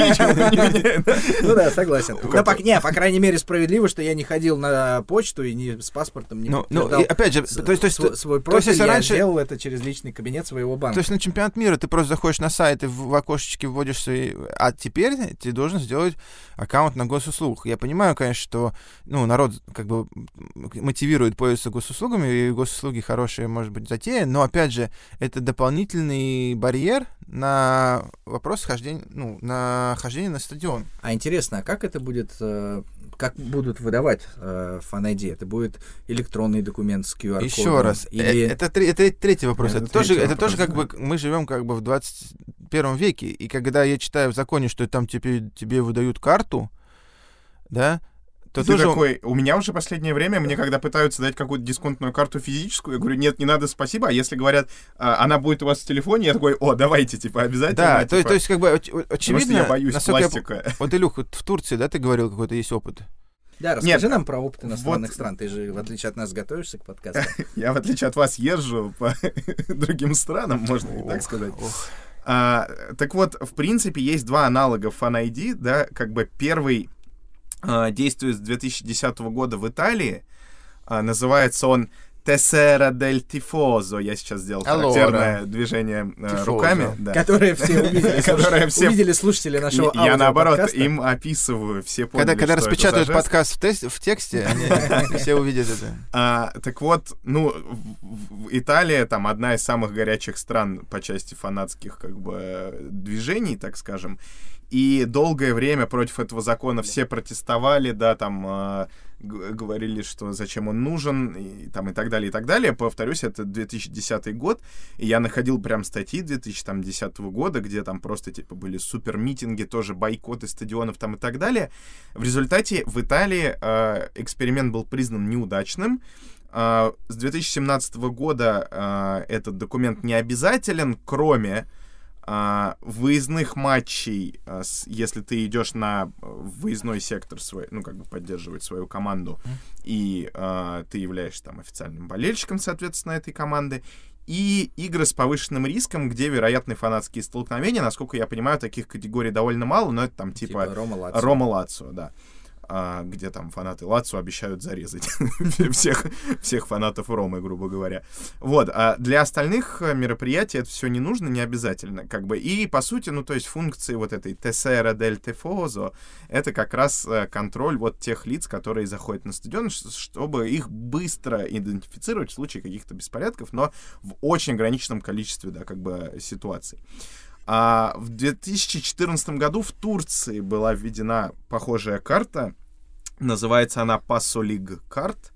C: Ну да, согласен. Не, по крайней мере, справедливо, что я не ходил на почту и не с паспортом не
B: Ну, ну, опять же, то есть,
C: свой, профиль, я сделал это через личный кабинет своего банка.
B: То есть на чемпионат мира ты просто заходишь на сайт и в, в окошечке вводишь свои... А теперь ты должен сделать аккаунт на госуслуг. Я понимаю, конечно, что ну, народ как бы мотивирует пользоваться госуслугами, и госуслуги хорошие, может быть, затея, но, опять же, это дополнительный барьер на вопрос хождения, ну, на хождение на стадион.
C: А интересно, а как это будет, э, как будут выдавать э, Fan ID? Это будет электронный документ с QR-кодом?
B: Еще раз, э,
C: Или...
B: это, тре- это третий вопрос.
A: Это
B: Это, тоже,
A: третий
B: это
A: вопрос,
B: тоже как бы мы живем как бы в 21 веке, и когда я читаю в законе, что там тебе, тебе выдают карту, да, то
A: Ты
B: тоже...
A: такой, у меня уже последнее время, мне когда пытаются дать какую-то дисконтную карту физическую, я говорю, нет, не надо, спасибо. А если говорят, а, она будет у вас в телефоне, я такой, о, давайте, типа, обязательно.
B: Да, то,
A: типа,
B: то есть как бы оч-
A: потому что
B: очевидно,
A: я боюсь
B: насколько я
A: пластика.
B: Вот, Илюх, вот в Турции, да, ты говорил, какой-то есть опыт?
C: Да, расскажи
A: Нет,
C: нам про опыт иностранных
A: вот-
C: стран. Ты же, в отличие от нас, готовишься к подкасту.
A: Я, в отличие от вас, езжу по другим странам, можно и так сказать. А, так вот, в принципе, есть два аналога Fan ID, да, как бы первый а, действует с 2010 года в Италии, А, называется он Tessera del Tifoso, я сейчас сделал
B: Allora.
A: характерное движение э,
B: Tifoso.
A: руками, да.
C: Которые все увидели.
A: Которые
C: слуш-
A: все-
C: Увидели слушатели нашего
A: я наоборот им описываю, все поняли,
B: Когда, когда распечатают подкаст в, тест- в тексте, они все увидят это.
A: А, так вот, ну, в- в- Италия там одна из самых горячих стран по части фанатских как бы движений, так скажем. И долгое время против этого закона все протестовали, да, там а, г- говорили, что зачем он нужен, и, там, и так далее, и так далее. Повторюсь, это 2010 год, и я находил прям статьи 2010 года, где там просто, типа, были супер митинги, тоже бойкоты стадионов там и так далее. В результате в Италии э, эксперимент был признан неудачным. Э, с 2017 года э, этот документ не обязателен, кроме а, выездных матчей, а, если ты идешь на э, выездной сектор свой, ну, как бы поддерживать свою команду, и а, ты являешься там официальным болельщиком, соответственно, этой команды, и игры с повышенным риском, где вероятны фанатские столкновения. Насколько я понимаю, таких категорий довольно мало, но это там типа,
C: Лацио.
A: Рома Лацио, да. А, где там фанаты Лацио обещают зарезать всех, всех фанатов Ромы, грубо говоря. Вот, а для остальных э, мероприятий это все не нужно, не обязательно, как бы. И, по сути, ну, то есть функции вот этой Tessera del Tifoso, это как раз э, контроль вот тех лиц, которые заходят на стадион, чтобы их быстро идентифицировать в случае каких-то беспорядков, но в очень ограниченном количестве, да, как бы ситуаций. А в 2014 году в Турции была введена похожая карта. Называется она Passolig карт.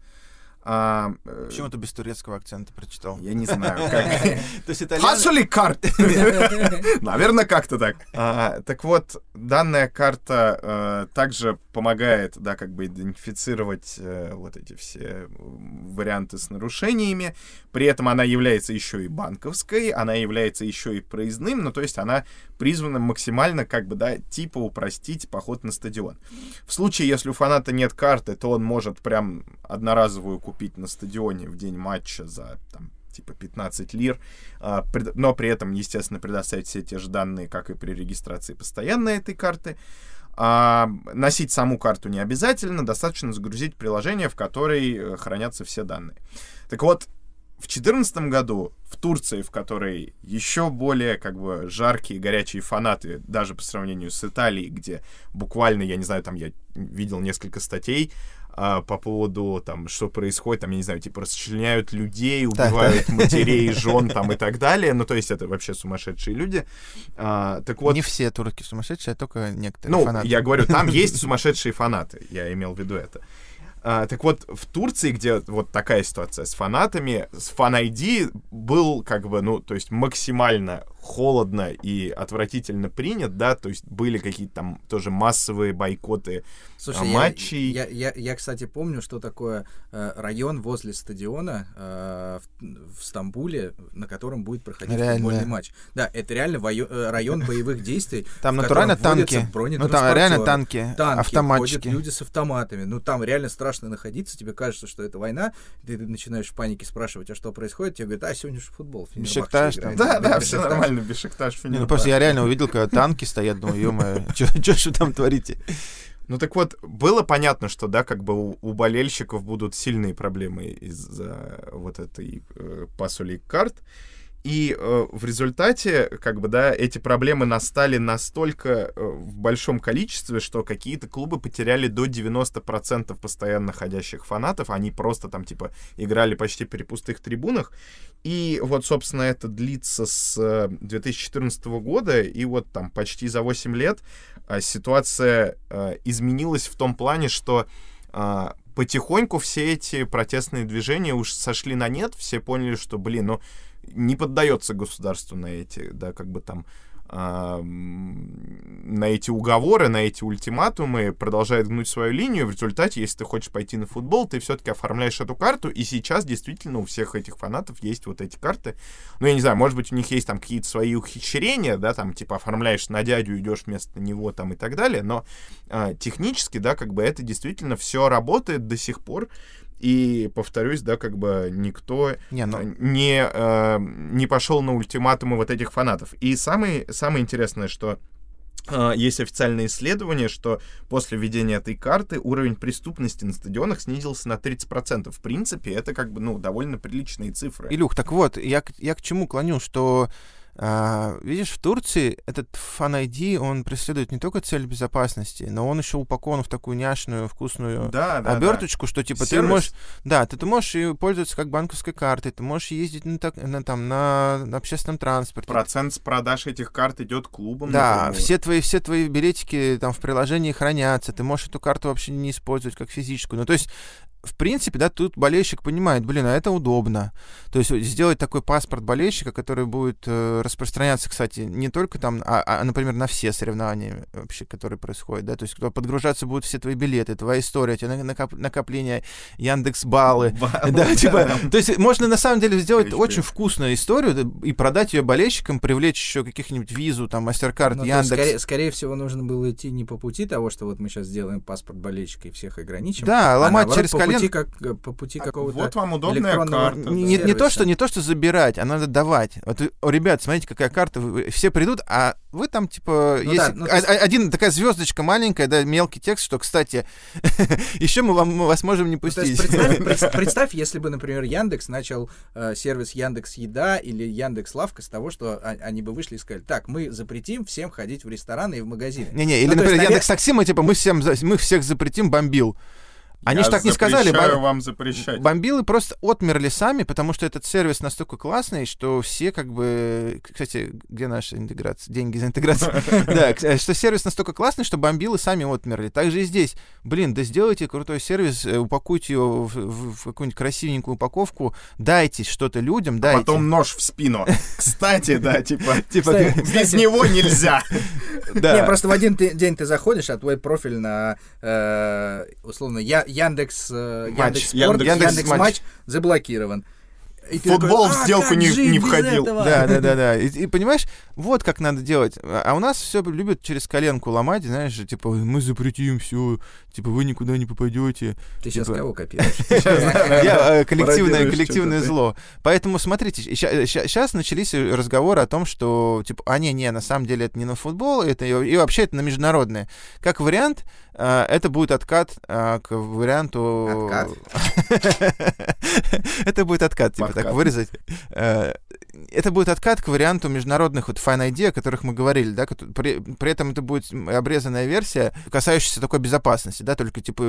A: А, э,
B: Почему ты без турецкого акцента прочитал?
A: я не знаю, как...
B: То есть итальян...
A: Карт! Наверное, как-то так. А, так вот, данная карта э, также помогает, да, как бы идентифицировать э, вот эти все варианты с нарушениями. При этом она является еще и банковской, она является еще и проездным, ну, то есть она призвана максимально, как бы, да, типа упростить поход на стадион. В случае, если у фаната нет карты, то он может прям одноразовую купить на стадионе в день матча за, там, типа 15 лир, а, но при этом, естественно, предоставить все те же данные, как и при регистрации постоянной этой карты. А, носить саму карту не обязательно, достаточно загрузить приложение, в которой э, хранятся все данные. Так вот, в 2014 году в Турции, в которой еще более как бы жаркие, горячие фанаты, даже по сравнению с Италией, где буквально, я не знаю, там я видел несколько статей а, по поводу там, что происходит, там, я не знаю, типа расчленяют людей,
B: Так,
A: убивают матерей, жен там и так далее. Ну, то есть это вообще сумасшедшие люди. А, так вот,
B: Не все турки сумасшедшие, а только некоторые
A: ну,
B: фанаты.
A: я говорю, там есть сумасшедшие фанаты. Я имел в виду это. А, так вот, в Турции, где вот такая ситуация с фанатами, с фан ID был как бы, ну, то есть максимально холодно и отвратительно принят, да, то есть были какие-то там тоже массовые бойкоты
C: Слушай,
A: а,
C: я-
A: матчей.
C: Я, я, я, кстати, помню, что такое э, район возле стадиона э, в, в Стамбуле, на котором будет проходить
B: Реально.
C: футбольный матч. Да, это реально вою- э, район боевых действий.
B: Там натурально танки. Ну, там реально танки,
C: танки,
B: автоматчики.
C: ходят люди с автоматами. Ну, там реально страшно находиться. Тебе кажется, что это война. Ты, начинаешь в панике спрашивать, а что происходит? Тебе говорят, а, сегодня же футбол. Фенербахче
B: Бешикташ
C: играет».
B: там.
A: Да, да, все нормально, Бешикташ,
B: Не, ну просто я реально увидел, когда танки стоят, думаю, ё-моё, что же там творите?
A: Ну так вот, было понятно, что, да, как бы у, у болельщиков будут сильные проблемы из-за вот этой э, пасули карт. И э, в результате, как бы, да, эти проблемы настали настолько э, в большом количестве, что какие-то клубы потеряли до 90% постоянно ходящих фанатов. Они просто там, типа, играли почти при пустых трибунах. И вот, собственно, это длится с э, 2014 года, и вот там почти за 8 лет а, ситуация а, изменилась в том плане, что а, потихоньку все эти протестные движения уж сошли на нет, все поняли, что, блин, ну, не поддается государству на эти, да, как бы там, на эти уговоры, на эти ультиматумы, продолжает гнуть свою линию. В результате, если ты хочешь пойти на футбол, ты все-таки оформляешь эту карту, и сейчас действительно у всех этих фанатов есть вот эти карты. Ну, я не знаю, может быть, у них есть там какие-то свои ухищрения, да, там, типа, оформляешь на дядю, идешь вместо него, там, и так далее, но а, технически, да, как бы это действительно все работает до сих пор, и, повторюсь, да, как бы никто
B: Не, ну,
A: э, не, э, не пошел на ультиматумы вот этих фанатов. И самое, самое интересное, что э, есть официальное исследование, что после введения этой карты уровень преступности на стадионах снизился на 30%. В принципе, это как бы, ну, довольно приличные цифры.
B: Илюх, так вот, я, я к чему клоню, что а, видишь, в Турции этот Fan ID, он преследует не только цель безопасности, но он еще упакован в такую няшную, вкусную
A: Да, да,
B: оберточку, что типа ты
A: Сервис.
B: можешь, да, ты, ты можешь и пользоваться как банковской картой, ты можешь ездить на, так- на, там, на, на общественном транспорте.
A: Процент с продаж этих карт идет клубам.
B: Да,
A: напрямую.
B: все твои, все твои билетики там в приложении хранятся, ты можешь эту карту вообще не использовать как физическую. Ну, то есть в принципе, да, тут болельщик понимает, блин, а это удобно. То есть сделать такой паспорт болельщика, который будет э, распространяться, кстати, не только там, а, а, например, на все соревнования вообще, которые происходят, да, то есть подгружаться будут все твои билеты, твоя история, тебе накоп, накопление Яндекс баллы, да, типа, то есть можно на самом деле сделать очень вкусную историю и продать ее болельщикам, привлечь еще каких-нибудь визу, там, MasterCard, ну, Яндекс.
C: Скорее, всего, нужно было идти не по пути того, что вот мы сейчас сделаем паспорт болельщика и всех ограничим,
B: да, а ломать через колено
C: пути, как, э, по пути
A: а
C: какого-то
A: Вот вам удобная карта.
B: Не, не, то, что, не то, что забирать, а надо давать. Вот, о, ребят, смотрите, какая карта. Все придут, а вы там, типа, ну, есть да, ну, есть... один такая звездочка маленькая, да, мелкий текст, что, кстати, еще мы, вам, мы вас можем не ну, пустить.
C: Ну, представь, представь, если бы, например, Яндекс начал э, сервис Яндекс Еда или Яндекс Лавка с того, что они бы вышли и сказали, так, мы запретим всем ходить в рестораны и в магазины.
B: Не-не, или, ну, например, есть, Яндекс Такси, мы, типа, мы, всем, мы всех запретим бомбил. Они же так не сказали.
A: Бом... вам запрещать.
B: Бомбилы просто отмерли сами, потому что этот сервис настолько классный, что все как бы... Кстати, где наша интеграция? Деньги за интеграцию. Да, что сервис настолько классный, что бомбилы сами отмерли. Также и здесь. Блин, да сделайте крутой сервис, э, упакуйте его в какую-нибудь красивенькую упаковку, дайте что-то людям, дайте.
A: А потом нож в спину. Кстати, да, типа... типа без него нельзя.
C: Не, просто в один день ты заходишь, а твой профиль на, э, условно, я Яндекс, э, Яндекс Спорт, Яндекс Матч заблокирован.
A: И Футбол такой, в сделку не, не входил.
B: Да, да, да, да. И, и понимаешь, вот как надо делать. А у нас все любят через коленку ломать, знаешь, типа, мы запретим все, типа, вы никуда не попадете.
C: Ты
B: типа...
C: сейчас кого копируешь?
B: Э, коллективное, коллективное зло. Поэтому смотрите, сейчас начались разговоры о том, что, типа, а не, не, на самом деле это не на футбол, это и вообще это на международное. Как вариант, это будет откат э, к варианту...
C: Откат?
B: Это будет откат, типа, так вырезать это будет откат к варианту международных вот Fine ID, о которых мы говорили, да, при, при этом это будет обрезанная версия, касающаяся такой безопасности, да, только типа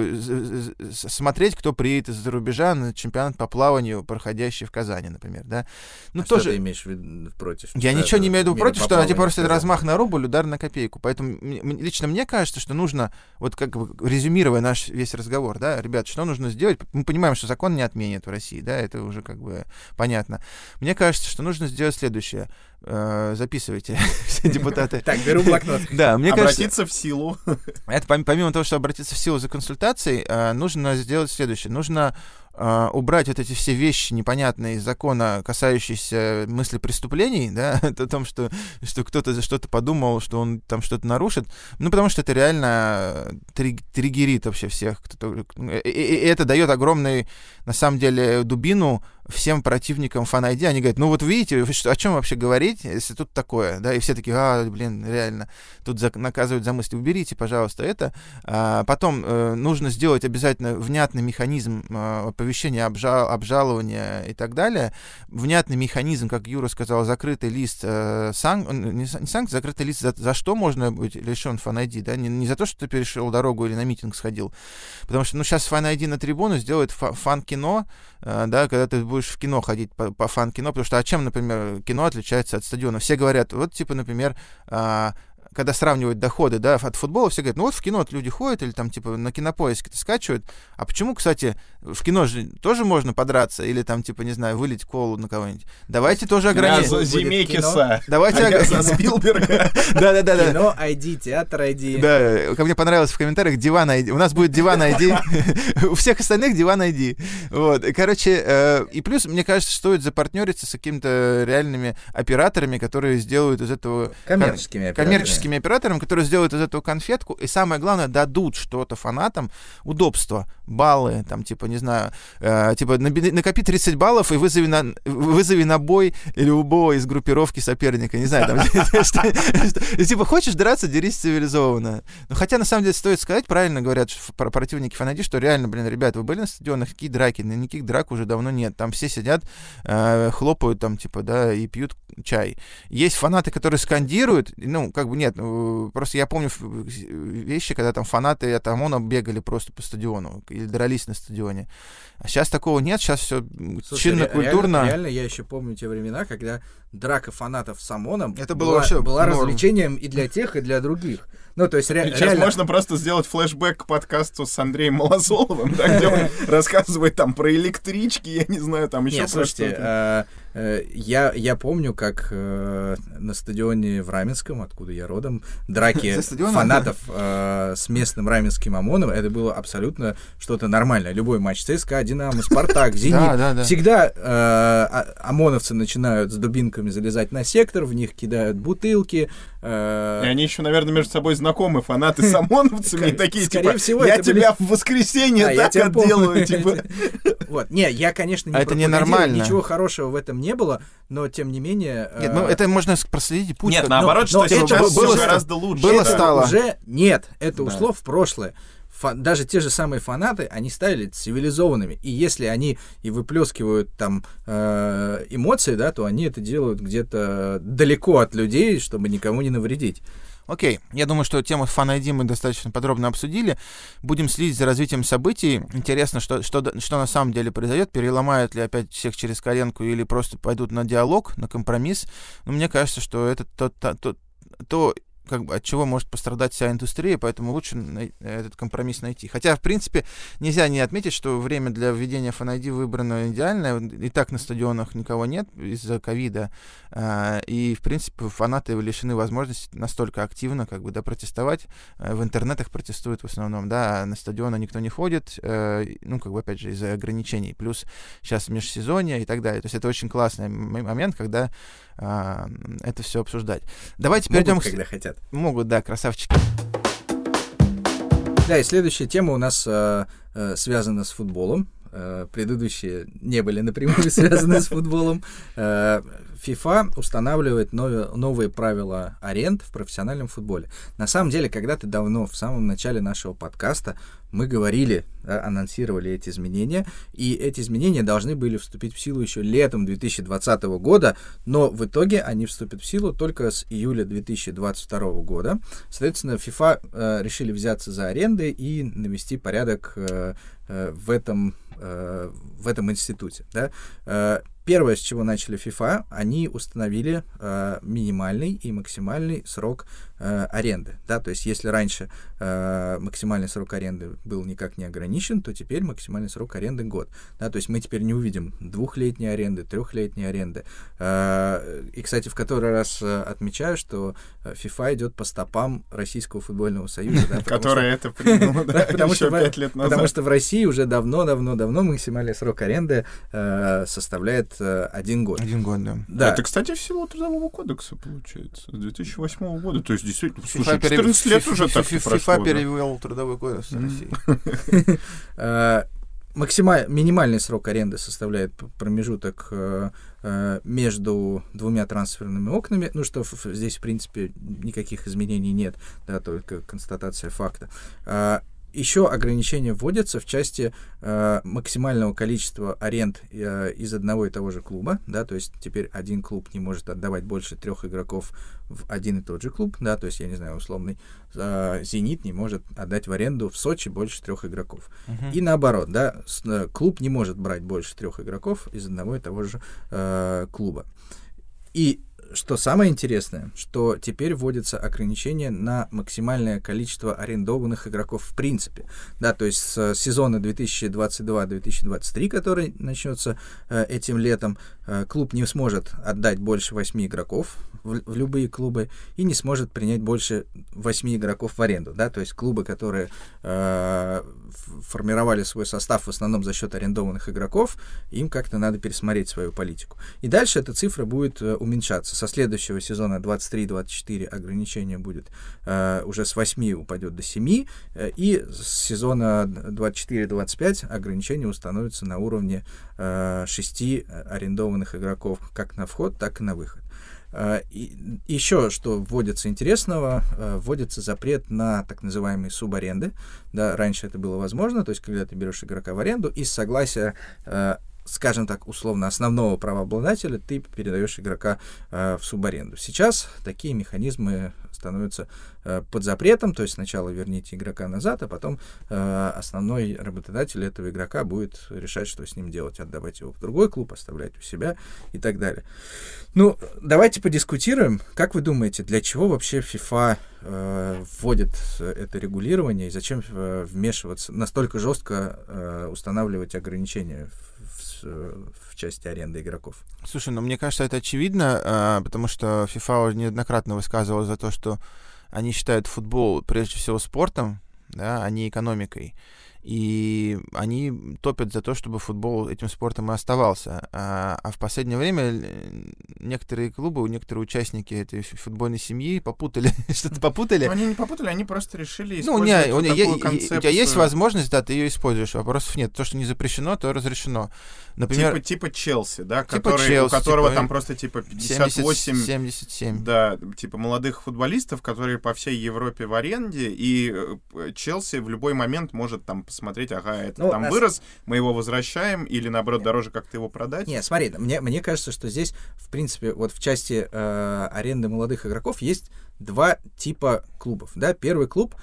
B: смотреть, кто приедет из-за рубежа на чемпионат по плаванию, проходящий в Казани, например, да.
C: Ну, а тоже... что ты имеешь в виду против?
B: Я да, ничего не имею в виду против, что типа просто размах на рубль, удар на копейку. Поэтому лично мне кажется, что нужно, вот как бы резюмируя наш весь разговор, да, ребят, что нужно сделать? Мы понимаем, что закон не отменит в России, да, это уже как бы понятно. Мне кажется, что нужно сделать следующее. Э, записывайте, все депутаты.
C: Так, беру блокнот.
B: Да, мне
A: кажется... Обратиться в силу.
B: Это помимо того, что обратиться в силу за консультацией, э, нужно сделать следующее. Нужно Uh, убрать вот эти все вещи непонятные из закона, касающиеся мысли преступлений, да, о том, что, что кто-то за что-то подумал, что он там что-то нарушит, ну, потому что это реально триггерит вообще всех. Кто и, и это дает огромный, на самом деле, дубину всем противникам фан -ID, они говорят, ну вот видите, что, о чем вообще говорить, если тут такое, да, и все такие, а, блин, реально, тут за, наказывают за мысли, уберите, пожалуйста, это. А, потом э, нужно сделать обязательно внятный механизм э, оповещения, обжал, обжалования и так далее, внятный механизм, как Юра сказал, закрытый лист э, сан, не, не санкций, закрытый лист, за, за что можно быть лишен фан -ID, да, не, не за то, что ты перешел дорогу или на митинг сходил, потому что, ну, сейчас фан -ID на трибуну сделает фан-кино, э, да, когда ты будешь в кино ходить по, по фан-кино, потому что а чем, например, кино отличается от стадиона? Все говорят, вот, типа, например, а, когда сравнивают доходы, да, от футбола, все говорят, ну вот в кино люди ходят или там типа на кинопоиске-то скачивают. А почему, кстати, в кино же тоже можно подраться или там типа, не знаю, вылить колу на кого-нибудь? Давайте тоже ограничим.
A: Я Земекиса.
B: Давайте
A: а за Спилберга.
B: Да-да-да.
C: Кино ID, театр ID.
B: Да, как мне понравилось в комментариях, диван ID. У нас будет диван ID. У всех остальных диван ID. Вот. Короче, э, и плюс, мне кажется, стоит запартнериться с какими-то реальными операторами, которые сделают из этого...
C: Коммерческими операторами
B: коммерческими операторами, которые сделают из этого конфетку, и самое главное, дадут что-то фанатам, удобство, баллы, там, типа, не знаю, э, типа, накопи 30 баллов и вызови на, вызови на бой любого из группировки соперника, не знаю, там, типа, хочешь драться, дерись цивилизованно. Ну, хотя, на самом деле, стоит сказать, правильно говорят противники фанади, что реально, блин, ребят, вы были на стадионах, какие драки? Никаких драк уже давно нет, там все сидят, э, хлопают там, типа, да, и пьют чай. Есть фанаты, которые скандируют, ну, как бы нет, ну, просто я помню вещи, когда там фанаты от ОМОНа бегали просто по стадиону или дрались на стадионе. А сейчас такого нет, сейчас все чинно, культурно.
C: Реально, реально, я еще помню те времена, когда драка фанатов с ОМОНом
B: Это было
C: была,
B: вообще
C: была
B: норм.
C: развлечением и для тех, и для других. Ну, то есть ре-
A: Сейчас
C: реально...
A: можно просто сделать флешбэк к подкасту с Андреем Малосоловым, да, где он рассказывает там про электрички, я не знаю, там еще
C: Нет,
A: про
C: слушайте,
A: что-то.
C: э, э, я, я помню, как э, на стадионе в Раменском, откуда я родом, драки фанатов э, с местным раменским ОМОНом, это было абсолютно что-то нормальное. Любой матч ЦСКА, Динамо, Спартак, Зенит.
B: Да, да, да.
C: Всегда э, а- ОМОНовцы начинают с дубинками залезать на сектор, в них кидают бутылки. э,
A: И они еще, наверное, между собой знакомы, фанаты с ОМОНовцами, такие, типа,
C: всего,
A: я тебя в воскресенье
C: А,
A: так отделаю, типа.
C: Вот, не, я, конечно, не
B: А это ненормально.
C: Ничего хорошего в этом не было, но тем не менее.
B: Нет,
C: э,
B: ну это можно проследить путь.
A: Нет, наоборот,
C: но
A: что сейчас
B: было-
A: гораздо лучше.
B: было стало.
C: уже нет, это ушло в прошлое. Даже те же самые фанаты, они стали цивилизованными. И если они и выплескивают там э, эмоции, да, то они это делают где-то далеко от людей, чтобы никому не навредить.
B: Окей, я думаю, что тему фан мы достаточно подробно обсудили. Будем следить за развитием событий. Интересно, что, что, что на самом деле произойдет. Переломают ли опять всех через коленку или просто пойдут на диалог, на компромисс. Но мне кажется, что это то, то, то, то, как бы, от чего может пострадать вся индустрия, поэтому лучше най- этот компромисс найти. Хотя, в принципе, нельзя не отметить, что время для введения Fan ID выбрано идеальное. И так на стадионах никого нет из-за ковида. А, И, в принципе, фанаты лишены возможности настолько активно как бы, да, протестовать. Э, В интернетах протестуют в основном, да, а на стадионы никто не ходит, э, ну, как бы, опять же, из-за ограничений. Плюс сейчас межсезонье и так далее. То есть это очень классный момент, когда а, это все обсуждать. Давайте перейдем
C: Могут,
B: к...
C: когда хотят.
B: Могут, да, красавчики.
C: Да, и следующая тема у нас э, э, связана с футболом. Э, предыдущие не были напрямую связаны с футболом. FIFA устанавливает нове- новые правила аренд в профессиональном футболе. На самом деле, когда-то давно, в самом начале нашего подкаста, мы говорили, анонсировали эти изменения, и эти изменения должны были вступить в силу еще летом 2020 года, но в итоге они вступят в силу только с июля 2022 года. Соответственно, FIFA э, решили взяться за аренды и навести порядок э, э, в этом э, в этом институте. Да? Первое, с чего начали FIFA, они установили э, минимальный и максимальный срок э, аренды. Да? То есть, если раньше э, максимальный срок аренды был никак не ограничен, то теперь максимальный срок аренды год. Да? То есть, мы теперь не увидим двухлетней аренды, трехлетней аренды. Э, и, кстати, в который раз э, отмечаю, что FIFA идет по стопам Российского футбольного союза. да, потому
A: Которая это да,
C: потому
A: еще
C: что, в-
A: пять лет
C: потому
A: назад.
C: что в России уже давно-давно-давно максимальный срок аренды э, составляет э, один год.
B: Один год, да.
C: Да,
A: Это, кстати, в силу Трудового кодекса, получается, с 2008 года. То есть, действительно,
B: FIFA
A: слушай,
B: пере-
A: 14 лет уже так прошло.
B: FIFA
A: да.
B: перевел трудовой кодекс в. России.
C: максималь- минимальный срок аренды составляет промежуток э, э, между двумя трансферными окнами, ну что здесь, в принципе, никаких изменений нет, да, только констатация факта. Еще ограничения вводятся в части э, максимального количества аренд э, из одного и того же клуба, да, то есть теперь один клуб не может отдавать больше трех игроков в один и тот же клуб, да, то есть, я не знаю, условный э, «Зенит» не может отдать в аренду в Сочи больше трех игроков.
B: Мгм.
C: И наоборот, да, с- э, клуб не может брать больше трех игроков из одного и того же э, клуба. И что самое интересное, что теперь вводится ограничение на максимальное количество арендованных игроков в принципе. Да, то есть с сезона 2022-2023, который начнется э, этим летом, э, клуб не сможет отдать больше 8 игроков в, в любые клубы и не сможет принять больше 8 игроков в аренду. Да? То есть клубы, которые э, формировали свой состав в основном за счет арендованных игроков, им как-то надо пересмотреть свою политику. И дальше эта цифра будет э, уменьшаться. Со следующего сезона 23-24 ограничение будет э, уже с 8 упадет до 7, э, и с сезона 24-25 ограничение установится на уровне э, 6 арендованных игроков как на вход, так и на выход. Э, И еще что вводится интересного, э, вводится запрет на так называемые субаренды. Да, раньше это было возможно, то есть когда ты берешь игрока в аренду и с согласия э, скажем так, условно, основного правообладателя, ты передаешь игрока в субаренду. Сейчас такие механизмы становится э, под запретом, то есть сначала верните игрока назад, а потом э, основной работодатель этого игрока будет решать, что с ним делать, отдавать его в другой клуб, оставлять у себя и так далее. Ну, давайте подискутируем. Как вы думаете, для чего вообще FIFA э, вводит это регулирование и зачем э, вмешиваться, настолько жестко э, устанавливать ограничения в, в, в части аренды игроков?
B: Слушай, ну мне кажется, это очевидно, э, потому что FIFA неоднократно высказывала за то, что они считают футбол прежде всего спортом, да, а не экономикой и они топят за то, чтобы футбол этим спортом и оставался. А, а в последнее время некоторые клубы, некоторые участники этой футбольной семьи попутали, что-то попутали.
A: Но они не попутали, они просто решили
B: использовать ну, не, вот такую концепцию. У тебя есть возможность, да, ты ее используешь, вопросов нет. То, что не запрещено, то разрешено.
A: Например, типа, типа Челси, да, типа который, Челси, у которого типа, там просто типа 58...
B: 70, 77.
A: Да, типа молодых футболистов, которые по всей Европе в аренде, и э, Челси в любой момент может там посмотреть, ага, это ну, там нас... вырос, мы его возвращаем, или наоборот Нет. дороже как-то его продать.
C: Нет, смотри, мне, мне кажется, что здесь, в принципе, вот в части э, аренды молодых игроков есть два типа клубов. Да? Первый клуб,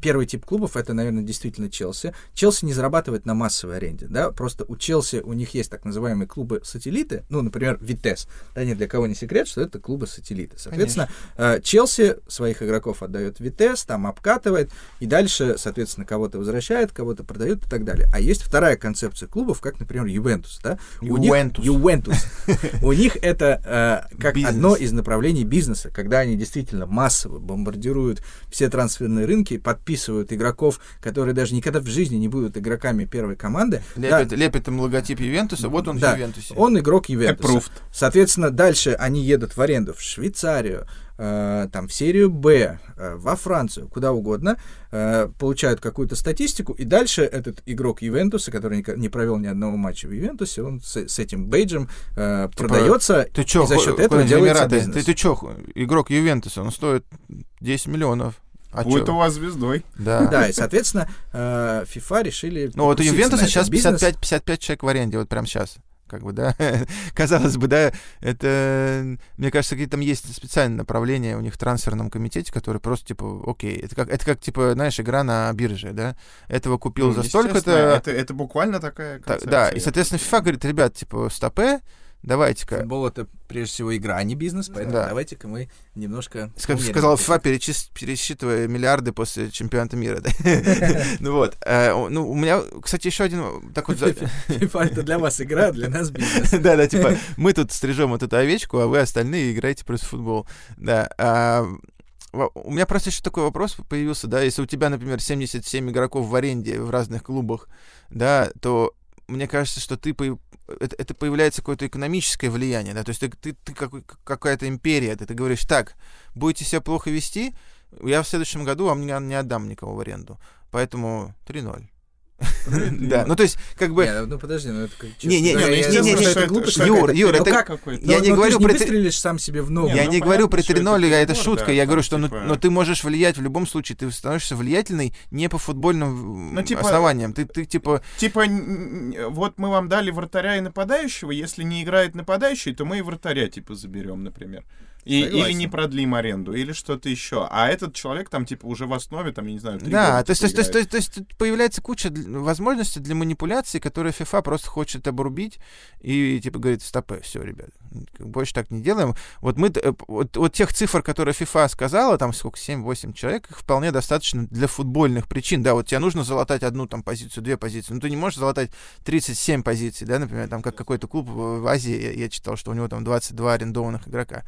C: первый тип клубов это, наверное, действительно Челси. Челси не зарабатывает на массовой аренде. Да? Просто у Челси у них есть так называемые клубы-сателлиты, ну, например, Витес. Да, ни для кого не секрет, что это клубы-сателлиты. Соответственно, э, Челси своих игроков отдает Витес, там обкатывает, и дальше, соответственно, кого-то возвращает, кого-то продает и так далее. А есть вторая концепция клубов, как, например, Ювентус. Да?
B: Ювентус.
C: Ювентус. У них это как одно из направлений бизнеса, когда они действительно массово бомбардируют все трансферные рынки, подписывают игроков, которые даже никогда в жизни не будут игроками первой команды.
B: Лепит, да, лепит им логотип Ювентуса, вот он
C: да,
B: в Ювентусе.
C: Он игрок Ювентуса. Approved. Соответственно, дальше они едут в аренду в Швейцарию, э, там, в серию Б, э, во Францию, куда угодно, э, получают какую-то статистику, и дальше этот игрок Ювентуса, который не, не провел ни одного матча в Ювентусе, он с, с этим бейджем э, типа, продается,
B: ты чё,
C: и за счет этого делается
B: бизнес. Ты, ты, ты чё, игрок Ювентуса, он стоит 10 миллионов.
A: А Будет чё? у вас звездой.
C: Да. Да, и, соответственно, э, FIFA решили...
B: Ну, вот у Ювентуса сейчас 55, 55 человек в аренде, вот прямо сейчас как бы, да, казалось бы, да, это, мне кажется, какие там есть специальные направления у них в трансферном комитете, которые просто, типа, окей, это как, это как, типа, знаешь, игра на бирже, да, этого купил ну, за столько-то...
A: Это, это буквально такая
B: концепция. Да, и, соответственно, FIFA говорит, ребят, типа, стопе, давайте-ка...
C: Футбол — это, прежде всего, игра, а не бизнес, поэтому да. давайте-ка мы немножко...
B: Как сказал FIFA, перечис... пересчитывая миллиарды после чемпионата мира, да? Ну вот. Э, ну, у меня, кстати, еще один такой...
C: FIFA — это для вас игра, для нас бизнес.
B: Да-да, типа, мы тут стрижем вот эту овечку, а вы остальные играете просто в футбол. Да. А, у меня просто еще такой вопрос появился, да, если у тебя, например, 77 игроков в аренде в разных клубах, да, то мне кажется, что ты это, это появляется какое-то экономическое влияние, да, то есть ты, ты, ты какой, какая-то империя, ты, ты говоришь, так, будете себя плохо вести, я в следующем году вам не, не отдам никого в аренду, поэтому 3-0. Да, ну то есть, как бы...
C: ну подожди, ну это как...
B: Не, не, не, не, не, это глупость. Юр, Юр, это... Я не говорю
C: про... Ты сам себе в ногу.
B: Я не говорю про 3-0, это шутка. Я говорю, что но ты можешь влиять в любом случае. Ты становишься влиятельный не по футбольным основаниям. Ты ты типа...
A: Типа, вот мы вам дали вратаря и нападающего, если не играет нападающий, то мы и вратаря типа заберем, например. И, или не продлим аренду, или что-то еще. А этот человек там, типа, уже в основе, там, я не знаю,
B: Да, то есть, то, есть, то, есть, то, есть, то есть появляется куча возможностей для манипуляций, которые FIFA просто хочет обрубить и, типа, говорит, стопы, все, ребят, больше так не делаем. Вот мы, э, вот, вот тех цифр, которые FIFA сказала, там сколько, 7-8 человек, их вполне достаточно для футбольных причин. Да, вот тебе нужно залатать одну там позицию, две позиции, но ты не можешь залатать 37 позиций, да, например, там как какой-то клуб в Азии, я, я читал, что у него там 22 арендованных игрока.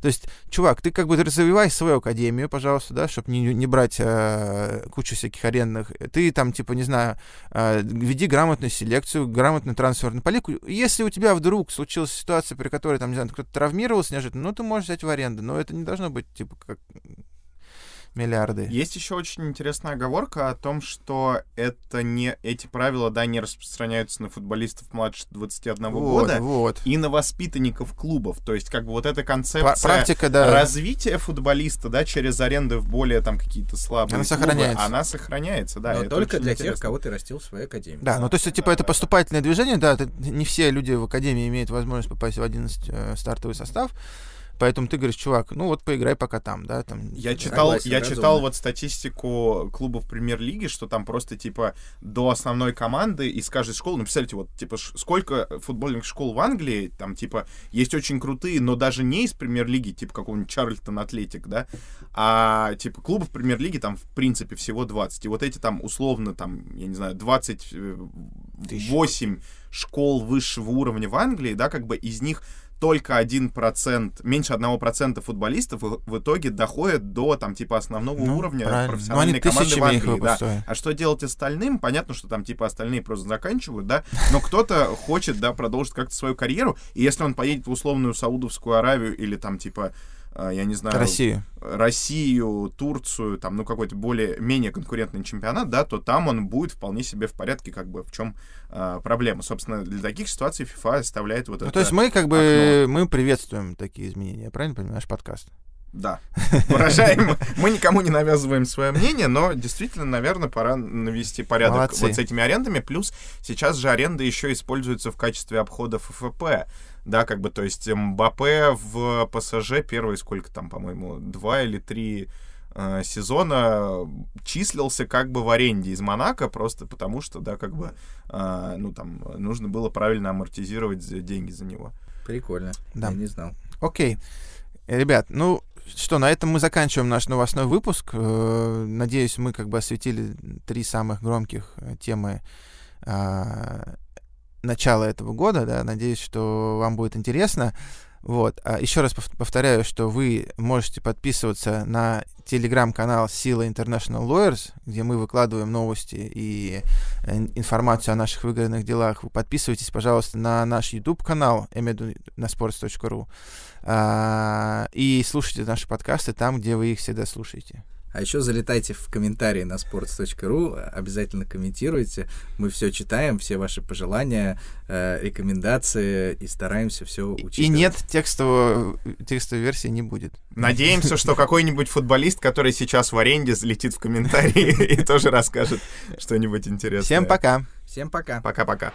B: То есть, чувак, ты как бы развивай свою академию, пожалуйста, да, чтобы не, не брать э, кучу всяких арендных. Ты там, типа, не знаю, э, веди грамотную селекцию, грамотную трансферную политику. Если у тебя вдруг случилась ситуация, при которой, там, не знаю, кто-то травмировался неожиданно, ну, ты можешь взять в аренду, но это не должно быть, типа, как миллиарды.
A: Есть еще очень интересная оговорка о том, что это не эти правила, да, не распространяются на футболистов младше 21 вот, года
B: вот.
A: и на воспитанников клубов. То есть, как бы вот эта концепция
B: Практика, да.
A: развития футболиста, да, через аренды в более там какие-то слабые
B: она
A: клубы,
B: сохраняется.
A: она сохраняется, да.
C: Но только для интересно. тех, кого ты растил в своей академии.
B: Да, ну то есть, типа, это поступательное движение, да, это не все люди в академии имеют возможность попасть в 11 э, стартовый состав, поэтому ты говоришь, чувак, ну вот поиграй пока там, да, там.
A: Я читал,
C: Согласен,
A: я
C: разумно.
A: читал вот статистику клубов премьер-лиги, что там просто типа до основной команды из каждой школы, ну представьте, вот типа сколько футбольных школ в Англии, там типа есть очень крутые, но даже не из премьер-лиги, типа какого-нибудь Чарльтон Атлетик, да, а типа клубов премьер-лиги там в принципе всего 20. И вот эти там условно там, я не знаю, 28 школ высшего уровня в Англии, да, как бы из них только один процент, меньше одного процента футболистов в, итоге доходят до там типа основного
B: Ну,
A: уровня
B: правильно.
A: профессиональной
B: Ну, они
A: команды в Англии. Да. А что делать остальным? Понятно, что там типа остальные просто заканчивают, да, но кто-то хочет, да, продолжить как-то свою карьеру, и если он поедет в условную Саудовскую Аравию или там типа я не знаю,
B: Россию.
A: Россию, Турцию, там, ну, какой-то более, менее конкурентный чемпионат, да, то там он будет вполне себе в порядке, как бы, в чем а, проблема. Собственно, для таких ситуаций FIFA оставляет вот
B: Ну,
A: это...
B: то есть мы как бы мы приветствуем такие изменения, правильно понимаю, наш подкаст?
A: Да. Выражаем. Мы никому не навязываем свое мнение, но действительно, наверное, пора навести порядок
B: Молодцы.
A: вот с этими арендами. Плюс сейчас же аренда еще используется в качестве обхода ФФП. Да, как бы, то есть Мбаппе в ПСЖ первые сколько там, по-моему, два или три э, сезона числился как бы в аренде из Монако, просто потому что, да, как бы, э, ну, там, нужно было правильно амортизировать деньги за него.
C: Прикольно.
B: Да.
C: Я не знал.
B: Окей. Ребят, ну что, на этом мы заканчиваем наш новостной выпуск. Э, Надеюсь, мы как бы осветили три самых громких темы а, начала этого года, да, надеюсь, что вам будет интересно. Вот. А еще раз пов- повторяю, что вы можете подписываться на телеграм-канал Сила International Lawyers, где мы выкладываем новости и э, информацию о наших выигранных делах. Подписывайтесь, пожалуйста, на наш YouTube-канал, я имею в виду на sports.ru, а, и слушайте наши подкасты там, где вы их всегда слушаете.
C: А еще залетайте в комментарии на sports.ru, обязательно комментируйте. Мы все читаем, все ваши пожелания, э, рекомендации и стараемся все учитывать.
B: И нет, текстового, текстовой версии не будет.
A: Надеемся, что какой-нибудь футболист, который сейчас в аренде, залетит в комментарии и тоже расскажет что-нибудь интересное.
B: Всем пока!
C: Всем пока.
A: Пока-пока.